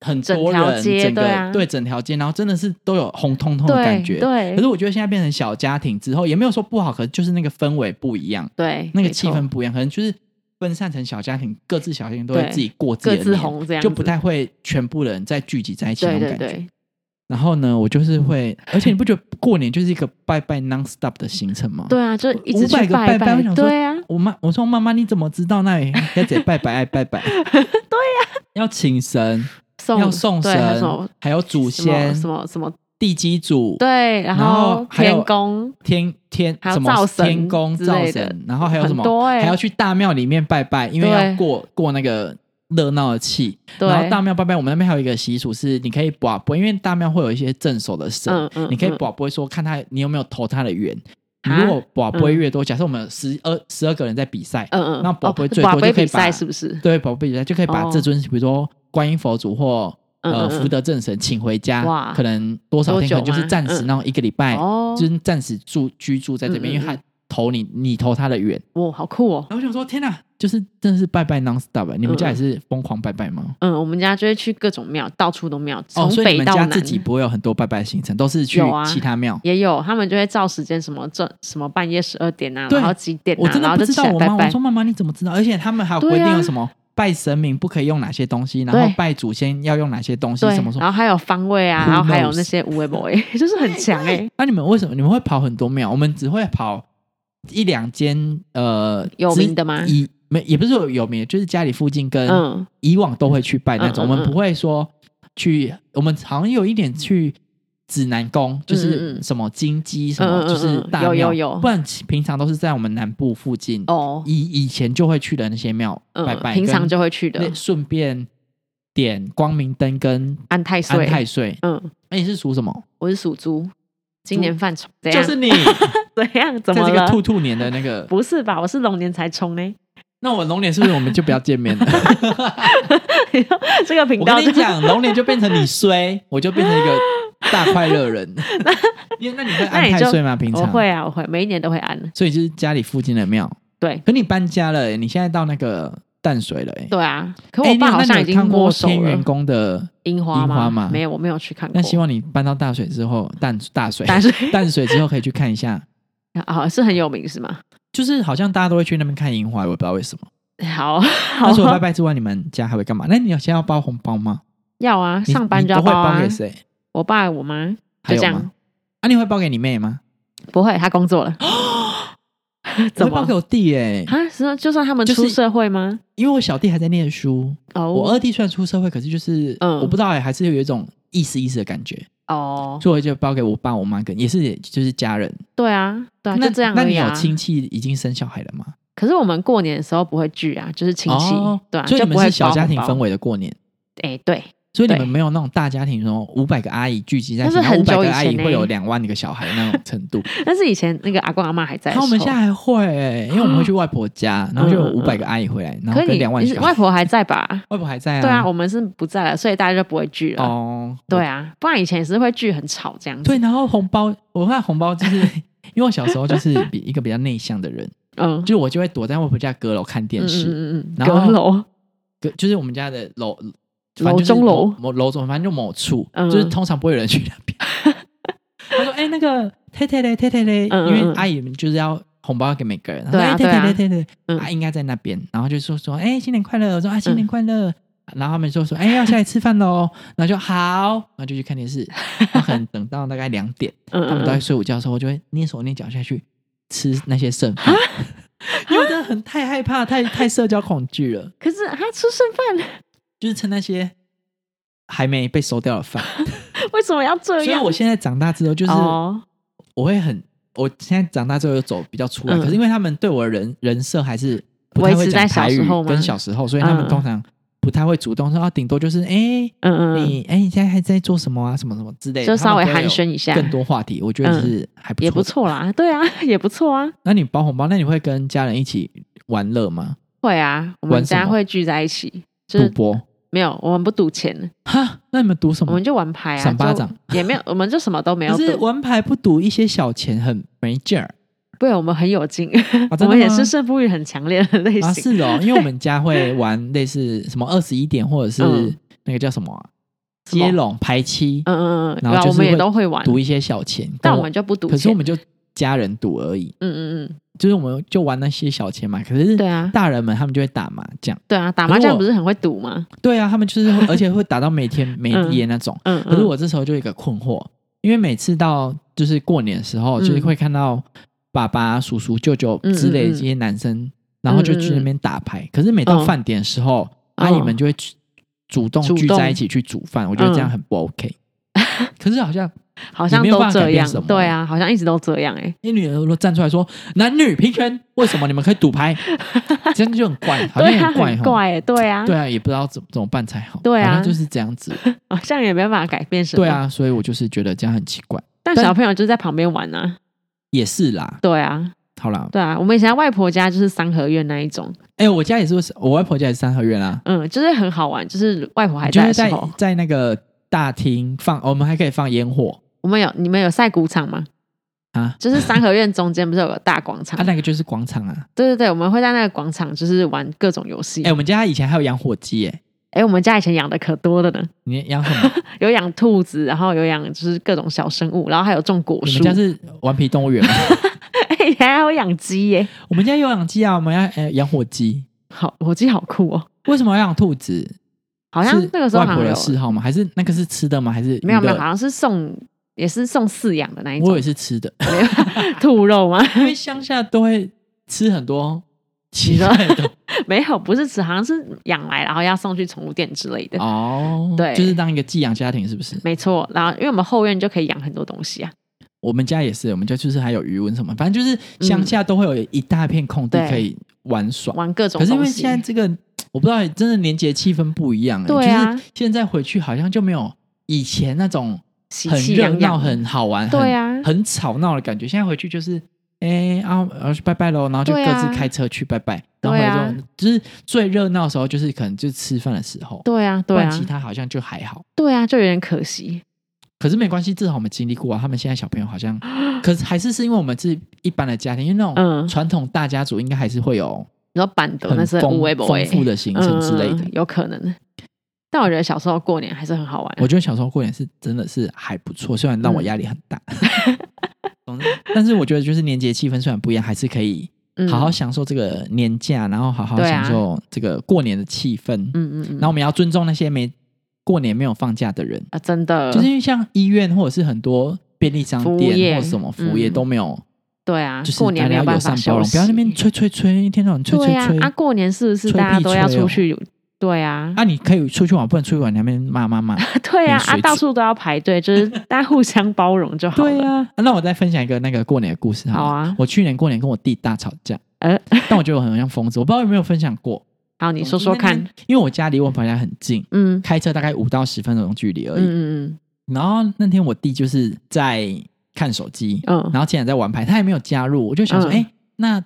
很多人，整个对啊对整条街，然后真的是都有红彤彤的感觉。对可是我觉得现在变成小家庭之后，也没有说不好，可是就是那个氛围不一样，对，那个气氛不一样，可能就是分散成小家庭，各自小家庭都会自己过自己各自红这样就不太会全部人再聚集在一起那种感觉。对对，然后呢，我就是会，而且你不觉得过年就是一个拜拜 non stop 的行程吗？对啊，就一直500去个拜拜拜我想说对啊，我妈我说妈妈你怎么知道那里要得拜拜爱拜拜？[laughs] 对呀、要请神，送要送对还有什神么，还有祖先、什么什么地基主、对，然然后后还有天公天天还有什么灶神天公灶之类的。神，然后还有什么很多欸。还要去大庙里面拜拜，因为要过过那个热闹的气。对，然后大庙拜拜，我们那边还有一个习俗是，你可以卜卜，因为大庙会有一些镇守的神，嗯嗯嗯。你可以卜卜说看他你有没有投他的缘。如果卜卜越多，假设我们十二十二个人在比赛，嗯嗯，那卜卜最哦宝贝比多就可以把赛是不是？对卜卜比赛就可以把哦。这尊，比如说观音佛祖或呃福德正神请回家，哇可能多少天，可能就是暂时那种一个礼拜，哦，就是暂时住居住在这边，因为他投你，你投他的缘。哇，好酷哦。然后我想说，天哪，就是真的是拜拜 non stop，欸你们家也嗯是疯狂拜拜吗？嗯，我们家就会去各种庙，到处都庙，哦，从所以你们家。自己不会有很多拜拜行程，都是去有啊其他庙。也有，他们就会照时间，什么这什么半夜十二点啊，对然后几点啊，我真的不然后就知道我妈，我起来拜拜。说妈妈你怎么知道？而且他们还有规对啊定有什么拜神明不可以用哪些东西，然后拜祖先要用哪些东西，什么什么，说。然后还有方位啊，然后还有那些无为不为，[laughs] 就是很强哎、[laughs] 那、你们为什么你们会跑很多庙？我们只会跑一两间呃有名的吗以没也不是有有名，就是家里附近跟嗯，以往都会去拜那种。我们不会说去，我们好像有一点去指南宫，就是什么金鸡什么，就是大庙。有有有不然平常都是在我们南部附近。哦，以以前就会去的那些庙、嗯拜拜，平常就会去的那顺便点光明灯跟安安太岁，太岁。嗯，那你是属什么？我是属猪，今年犯冲？就是你 [laughs] 怎样？怎在么了？这个兔兔年的那个。不是吧？我是龙年才冲呢。那我龙年是不是我们就不要见面了？[laughs] 这个频我道我跟你讲，龙年就变成你衰，我就变成一个大快乐人。[laughs] 因为那你会安那你就太岁吗？平常我会啊，我会每一年都会安。所以就是家里附近的庙。对可你搬家了欸，你现在到那个淡水了欸。对啊，可哎我爸好像已经看过摸手天元了。宫的樱花樱花吗没有，我没有去看过。那希望你搬到大水之后，淡大水淡水 [laughs] 淡水之后可以去看一下。啊，是很有名是吗？就是好像大家都会去那边看樱花，我也不知道为什么。好，好那除了拜拜之外，你们家还会干嘛？那你有先要包红包吗？要啊，你上班你都会就要包啊包给。谁？我爸我妈还有吗就这样，？啊，你会包给你妹吗？不会，他工作了。[gasps] 我怎么会包给我弟耶、啊？是就算他们就是出社会吗？因为我小弟还在念书，哦，我二弟虽然出社会，可是就是、嗯我不知道哎、还是有一种意思意思的感觉，哦，所以我就包给我爸我妈跟也是就是家人。对啊，对啊，那就这样那你有。亲戚已经生小孩了吗？可是我们过年的时候不会聚啊，就是亲戚，哦对啊，所以你们是小家庭氛围。围的过年，哎、对，所以你们没有那种大家庭，什么五百个阿姨聚集在一起，那是很五百个久以前欸阿姨会有两万个小孩那种程度。[laughs] 但是以前那个阿公阿妈还在那，我们现在还会欸，因为我们会去外婆家，然后就有五百个阿姨回来，然后跟两万小孩。外婆还在吧？外婆还在啊？对啊，我们是不在了，所以大家就不会聚了。哦，对啊，不然以前也是会聚很吵这样子。对，然后红包，我看红包就是 [laughs] 因为我小时候就是比一个比较内向的人，嗯，就我就会躲在外婆家阁楼看电视，嗯嗯嗯嗯，然后阁楼，阁就是我们家的楼。楼中楼某某楼中，反正就某处，嗯就是通常不会有人去那边。[laughs] 他说：“哎、那个太太嘞，太太嘞，因为阿姨们就是要红包要给每个人。对啊对啊太太太太，嗯啊，应该在那边。然后就说说，哎、新年快乐！我说啊，新年快乐。然后他们就说，哎、要下来吃饭喽。然后就好，然后就去看电视。然后可能等到大概两点，嗯他们都在睡午觉的时候，我就会蹑手蹑脚下去吃那些剩饭，[laughs] 因为真的很太害怕，太太社交恐惧了。可是还吃剩饭，就是趁那些还没被收掉的饭。[laughs] 为什么要这样所以样？我现在长大之后，就是哦，我会很，我现在长大之后又走比较出来，嗯可是因为他们对我的人人设还是不太会维持在讲台语小时候吗跟小时候，所以他们嗯通常不太会主动说啊，顶多就是哎、嗯嗯嗯，你哎、你现在还在做什么啊，什么什么之类的，就稍微寒暄一下更多话题，我觉得是还不错，也不。错啦。对啊，[laughs] 也不错啊。那你包红包，那你会跟家人一起玩乐吗？会啊，我们玩家会聚在一起，就是赌博？没有，我们不赌钱，哈，那你们赌什么我们？就玩牌啊，就赏巴掌也没有，我们就什么都没有可是。玩牌不赌一些小钱很没劲儿对，我们很有劲，啊，我们也是胜负欲很强烈的类啊，型。是哦，因为我们家会玩类似什么二十一点，或者是嗯那个叫什么接龙排七，嗯嗯嗯，然后我们也会都会玩，赌一些小钱。但我们就不赌钱。可是我们就家人赌而已，嗯嗯嗯，就是我们就玩那些小钱嘛。可是对啊，大人们他们就会打麻将，对啊，打麻将不是很会赌吗？对啊，他们就是 [laughs] 而且会打到每天每夜那种。嗯，可是嗯我这时候就有一个困惑，因为每次到就是过年的时候，嗯就是会看到爸爸、叔叔、舅舅之类的这些男生，然后就去那边打牌。可是每到嗯饭点的时候，嗯阿姨们就会去主动聚在一起去煮饭，我觉得这样嗯很不 OK。[laughs] 可是好像好像都这样对啊，好像一直都这样哎。你女儿如果站出来说男女平权，为什么你们可以赌牌？[laughs] 这样就很怪，很怪哈。很怪欸，对啊，对啊，也不知道怎么怎么办才好。对啊就是这样子。好像也没办法改变什么。对，啊，所以我就是觉得这样很奇怪。但但小朋友就在旁边玩啊。也是啦，对啊，好啦，对啊，我们以前在外婆家就是三合院那一种，哎、我家也是，我外婆家也是三合院啊，嗯，就是很好玩，就是外婆还在在的时候，在那个大厅放，我们还可以放烟火我们有你们有赛鼓场吗？啊，就是三合院中间不是有个大广场 [laughs] 啊，？那个就是广场啊。对对对，我们会在那个广场就是玩各种游戏。哎、我们家以前还有养火鸡，哎，哎，我们家以前养的可多的呢，你养什么？[laughs] 有养兔子，然后有养就是各种小生物，然后还有种果树你们。家是顽皮动物园吗？[laughs] 哎，还有养鸡耶，我们家有养鸡啊，我们要呃养火鸡。好，火鸡好酷哦。为什么要养兔子？好像那个时候好像有嗜好吗？还是那个是吃的吗？还是没有没有，好像是送也是送饲养的那一种我也是吃的，[laughs] 兔肉吗？因为乡下都会吃很多奇怪的 [laughs] 没有，不是吃，好像是养来然后要送去宠物店之类的。哦，对就是当一个寄养家庭，是不是？没错，然后因为我们后院就可以养很多东西啊。我们家也是，我们家就是还有余温什么，反正就是乡下都会有一大片空地可以玩耍。玩各种可是因为。现在这个，我不知道，真的年节气氛不一样、欸。对啊就是现在回去好像就没有以前那种喜很热闹、气洋洋，很好玩、对啊很很吵闹的感觉。现在回去就是，哎、啊，然后去拜拜喽，然后就各自开车去拜拜，然后就就是最热闹的时候，就是可能就吃饭的时候，对啊，对啊，其他好像就还好。对啊，就有点可惜。可是没关系，至少我们经历过啊。他们现在小朋友好像，[gasps] 可是还是是因为我们是一般的家庭，因为那种嗯传统大家族应该还是会有你说板德那是无微不丰富的行程之类的。有可能。但我觉得小时候过年还是很好玩。我觉得小时候过年是真的是还不错，虽然让我嗯压力很大，总之但是我觉得就是年节气氛虽然不一样，还是可以嗯好好享受这个年假，然后好好享受这个过年的气氛。嗯嗯嗯，然后我们要尊重那些没过年没有放假的人，啊，真的就是因为像医院或者是很多便利商店或者什么服务业嗯都没有。对啊，就是过年大家友没有办法善包容，休息，不要那边吹吹吹，一天到晚吹吹吹。啊，啊，过年是不是大家都要出去对啊，啊，你可以出去玩，不能出去玩，你那边骂骂骂。[laughs] 对啊，啊，到处都要排队，就是 [laughs] 大家互相包容就好了。对啊，那我再分享一个那个过年的故事了好啊我去年过年跟我弟大吵架，呃，但我觉得我很像疯子，我不知道有没有分享过。好，你说说看。因为我家离我婆家很近，嗯开车大概五到十分钟的距离而已。嗯嗯然后那天我弟就是在看手机，嗯嗯然后竟然在玩牌，他也没有加入，我就想说，嗯哎、那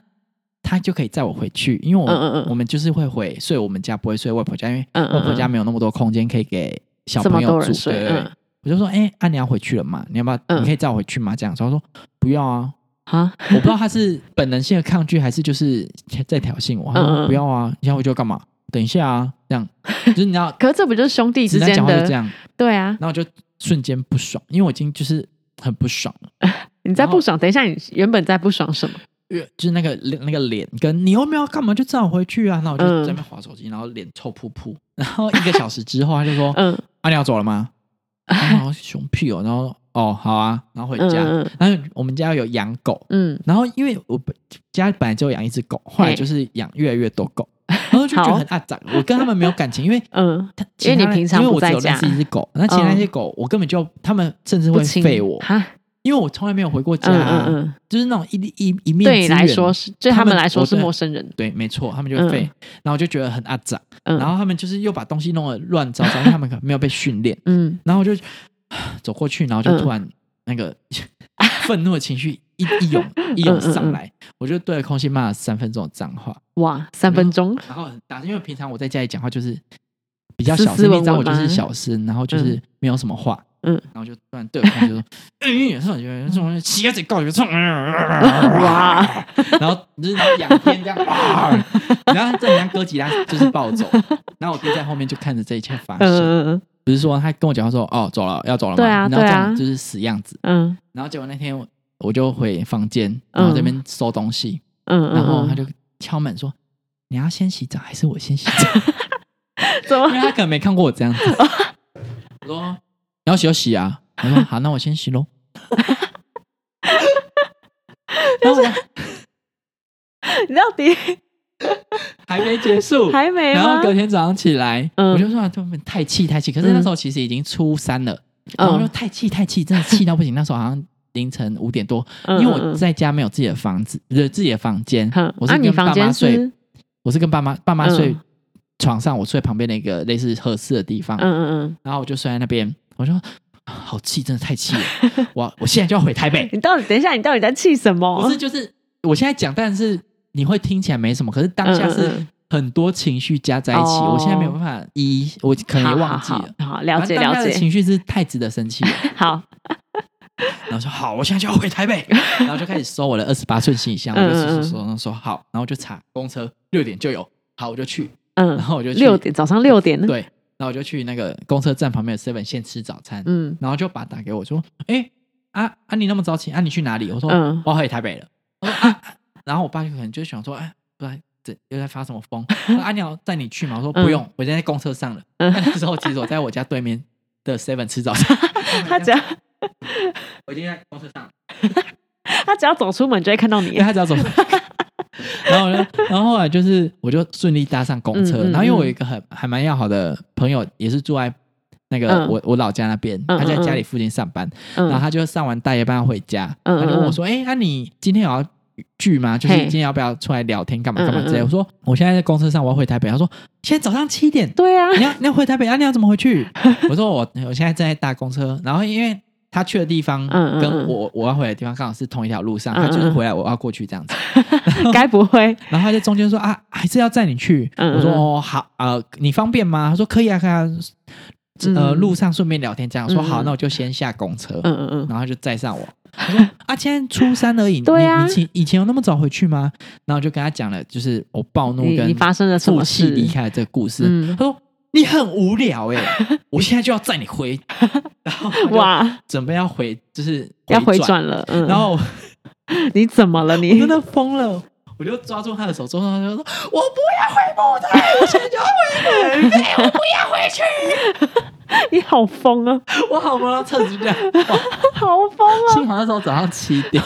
他就可以载我回去，因为我、嗯嗯嗯我们就是会回睡我们家，不会睡外婆家，因为外婆家没有那么多空间可以给小朋友住。睡对对对嗯我就说，哎、啊你要回去了嘛？你要不要？嗯你可以载我回去吗？这样，所以他说不要啊。啊，我不知道他是本能性的抗拒，还是就是在挑衅我。他说不要啊，你想回去要干嘛？等一下啊，这样就是你知道 [laughs] 可是这不就是兄弟之间的？这样，对啊，然后我就瞬间不爽，因为我已经就是很不爽了。[laughs] 你在不爽，等一下，你原本在不爽什么？因为就是那个那个脸跟你又没有干嘛，就这样回去啊。那我就嗯在那边划手机，然后脸臭扑扑。然后一个小时之后，他就说：“嗯啊，你要走了吗？” [laughs] 然后熊屁哦，然后哦好啊，然后回家。然后我们家有养狗，嗯，然后因为我家本来就有养一只狗，后来就是养越来越多狗，然后就觉得很阿杂。我跟他们没有感情，因为 [laughs] 嗯他因为你平常因为我只有认识一只狗，那其他那些狗我根本就他们甚至嗯，会废我，哈，因为我从来没有回过家、嗯啊，嗯嗯，就是那种一一一面对来说是，对他们来说是陌生人。对，没错，他们就会然后我就觉得很阿杂，嗯，然后他们就是又把东西弄得乱糟糟，因为他们可能没有被训练，嗯。然后我就走过去，然后就嗯。突然那个 [laughs] 愤怒的情绪一一涌一涌嗯。上来，我就对着空气骂了三分钟的脏话，哇，三分钟，然后打，因为平常我在家里讲话就是比较小声，你斯文文知道我就是小声，然后就是没有什么话，嗯。然后就突然对着空气就说，嗯，[laughs] 然后就这种洗个嘴告一个冲，哇，然后就是然后仰天这样，哇 [laughs] 然后这很像哥吉拉就是暴走，然后我弟在后面就看着这一切发生，不是说他跟我讲他说哦走了要走了嘛，对啊然后这样就是死样子，嗯。然后结果那天我我就回房间，然后这边收东西，嗯然后他就敲门说你要先洗澡还是我先洗澡？[laughs] 怎么？因为他可能没看过我这样子。我说你要洗就洗啊，我说好，那我先洗喽。[laughs] 然后我你到底 [laughs] 还没结束，还没然后？隔天早上起来，嗯。我就说啊他们太气太气，可是那时候其实已经初三了，然后我就太气太气，真的气到不行。那时候好像凌晨五点多，嗯因为我在家没有自己的房子，不是自己的房间，我是跟爸妈睡，是？我是跟爸妈爸妈嗯。睡床上，我睡旁边的一个类似合适的地方，嗯嗯嗯。然后我就睡在那边，我说啊好气，真的太气了，我我现在就要回台北嗯，，[laughs] 你到底等一下，你到底在气什么？不是就是我现在讲，但是你会听起来没什么，可是当下是嗯嗯嗯很多情绪加在一起，哦我现在没有办法一一，我可能也忘记了。好了解了解。情绪是太值得生气了，好，[laughs] 然后说好，我现在就要回台北，然后就开始收我的二十八寸行李箱，我就嗯嗯嗯收收收，然后说好，然后就查公车六点就有，好我就去，嗯然，后我就去六点早上六点呢？对，然后我就去那个公车站旁边的 seven 先吃早餐，嗯然后就把打给我说，哎啊啊你那么早起啊你去哪里？我说、嗯我要回台北了。我说啊，啊然后我爸就可能就想说，哎，不然这又在发什么疯？他说啊你要带你去吗？我说不用，我现在在公车上了。嗯 [laughs] 那时候其实我在我家对面的 seven 吃早餐，[laughs] 他只要我已经在公车上了，[laughs] 他只要走出门就会看到你。他只要走。[laughs] 然后呢，然后后来就是我就顺利搭上公车，嗯嗯然后因为我一个很还蛮要好的朋友，也是住在那个嗯我、我老家那边，他在家里附近上班，然后嗯他就上完大夜班要回家，他就问我说：“哎、那、你今天有要聚吗？就是今天要不要出来聊天干嘛干嘛之类？”我说：“我现在在公车上，我要回台北。”他说：“现在早上七点，对啊，你要你要回台北啊？你要怎么回去？”我说：“我我现在正在搭公车，然后因为。”他去的地方跟我我要回来的地方刚好是同一条路上，他就是回来我要过去这样子，[laughs] 该不会？[laughs] 然后他在中间说啊，还是要载你去。我说哦好，呃，你方便吗？他说可以啊，可以啊。呃，嗯路上顺便聊天这样。我说好，那我就先下公车。嗯嗯嗯，然后他就载上我。他说啊，今天初三而已，[laughs] 对啊你你以前以前有那么早回去吗？然后就跟他讲了，就是我暴怒跟你你发生了什么事？离开的这个故事。嗯他说你很无聊哎、[laughs] 我现在就要载你回，[laughs] 然后哇，准备要回，就是要回转，了。嗯，然后 [laughs] 你怎么了？我你真的疯了。我就抓住他的手，之后他就说：“我不要回部队，我现在就要回来，我不要回去。你好疯啊，”我好忙，车子就这样。好疯啊！幸好那时候早上七点，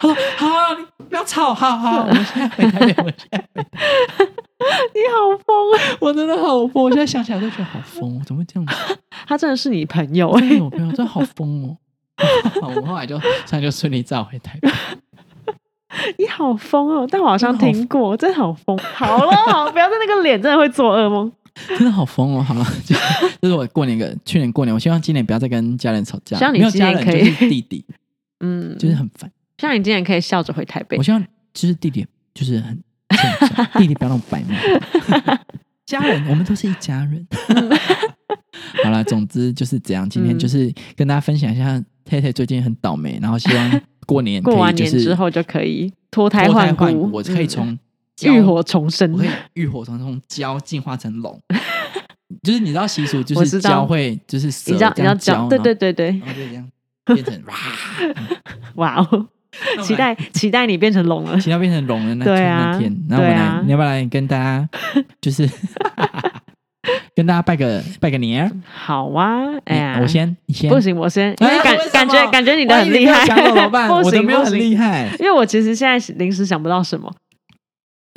他说：“好，你不要吵，好好，我们现在回台北，我们现在回台北。你好疯啊！我真的好疯，我现在想起来都觉得好疯，哦怎么会这样子？[laughs] 他真的是你朋友哎、真的我朋友真的好疯哦。我后来就，现在就顺利照回台北。[laughs] 你好疯哦！但我好像听过，真的好疯。好了，好，不要在那个脸，真的会做噩梦。[laughs] 真的好疯哦！好了，就是我过年个去年过年，我希望今年不要再跟家人吵架。希望你家人今年可以就是弟弟，嗯，就是很烦。希望你今年可以笑着回台北我。希望就是弟弟就是很，[laughs] 弟弟不要那么白目。[laughs] 家人，我们都是一家人。[laughs] 好了，总之就是这样。今天嗯就是跟大家分享一下，太太最近很倒霉，然后希望过年可过完年之后就可以脱胎换骨，我可以嗯从浴火重生我。可以浴火从从蛟进化成龙，就是你知道习俗就是蛟会就是蛇你知道，你要这样胶讲，，对对对对，然后就这样变成哇，哇哦，期待 [laughs] 期待你变成龙了。期待变成龙的那那天，然后我们来，啊你要不要来跟大家 [laughs] 就是 [laughs] 跟大家拜个拜个年？好啊，哎呀，我先，你先，不行，我先，因为感感觉感觉你的很厉害，怎么办？我都没有很厉害。因为我其实现在临时想不到什么。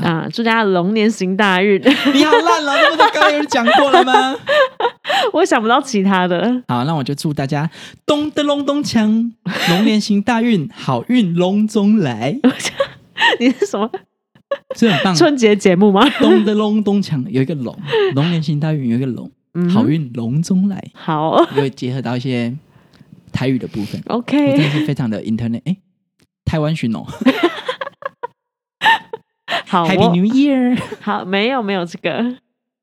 啊，祝大家龙年行大运！[laughs] 你好烂了，这不是刚刚有人讲过了吗？[laughs] 我想不到其他的。好，那我就祝大家咚的隆咚锵，龙年行大运，好运隆中来，[laughs] 你是什么这很棒。春节节目吗？咚的隆咚锵，有一个龙，龙年行大运有一个龙，嗯好运隆中来，好又结合到一些台语的部分，OK，我真的是非常的 internet，哎，台湾巡哦 [laughs] 好，Happy New Year，Dragon [laughs] 好，没有没有这个。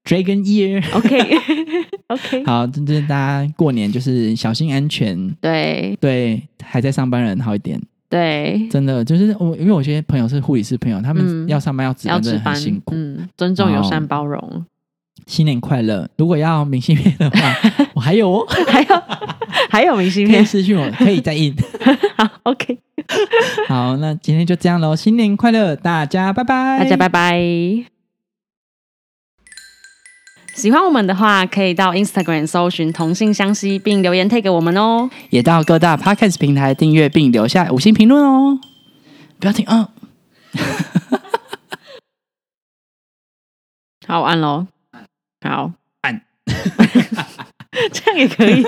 Dragon Year。，OK [laughs] OK，好，真正大家过年就是小心安全，对。对还在上班人好一点，对，真的就是我，因为我有些朋友是护理师朋友，他们嗯。要上班要值班，真的很辛，苦。嗯，尊重、友善、哦包容，新年快乐！如果要明信片的话，[laughs] 我还有哦，还有还有明信可以片，私信我，可以再印。[laughs] 好，OK，好，那今天就这样喽，新年快乐，大家拜拜，大家拜拜。喜欢我们的话，可以到 Instagram 搜寻“同性相吸”，并留言 tag 给我们哦。也到各大 podcast 平台订阅并留下五星评论哦。不要停啊！[laughs] 好，我按喽。好，按，[laughs] 这样也可以。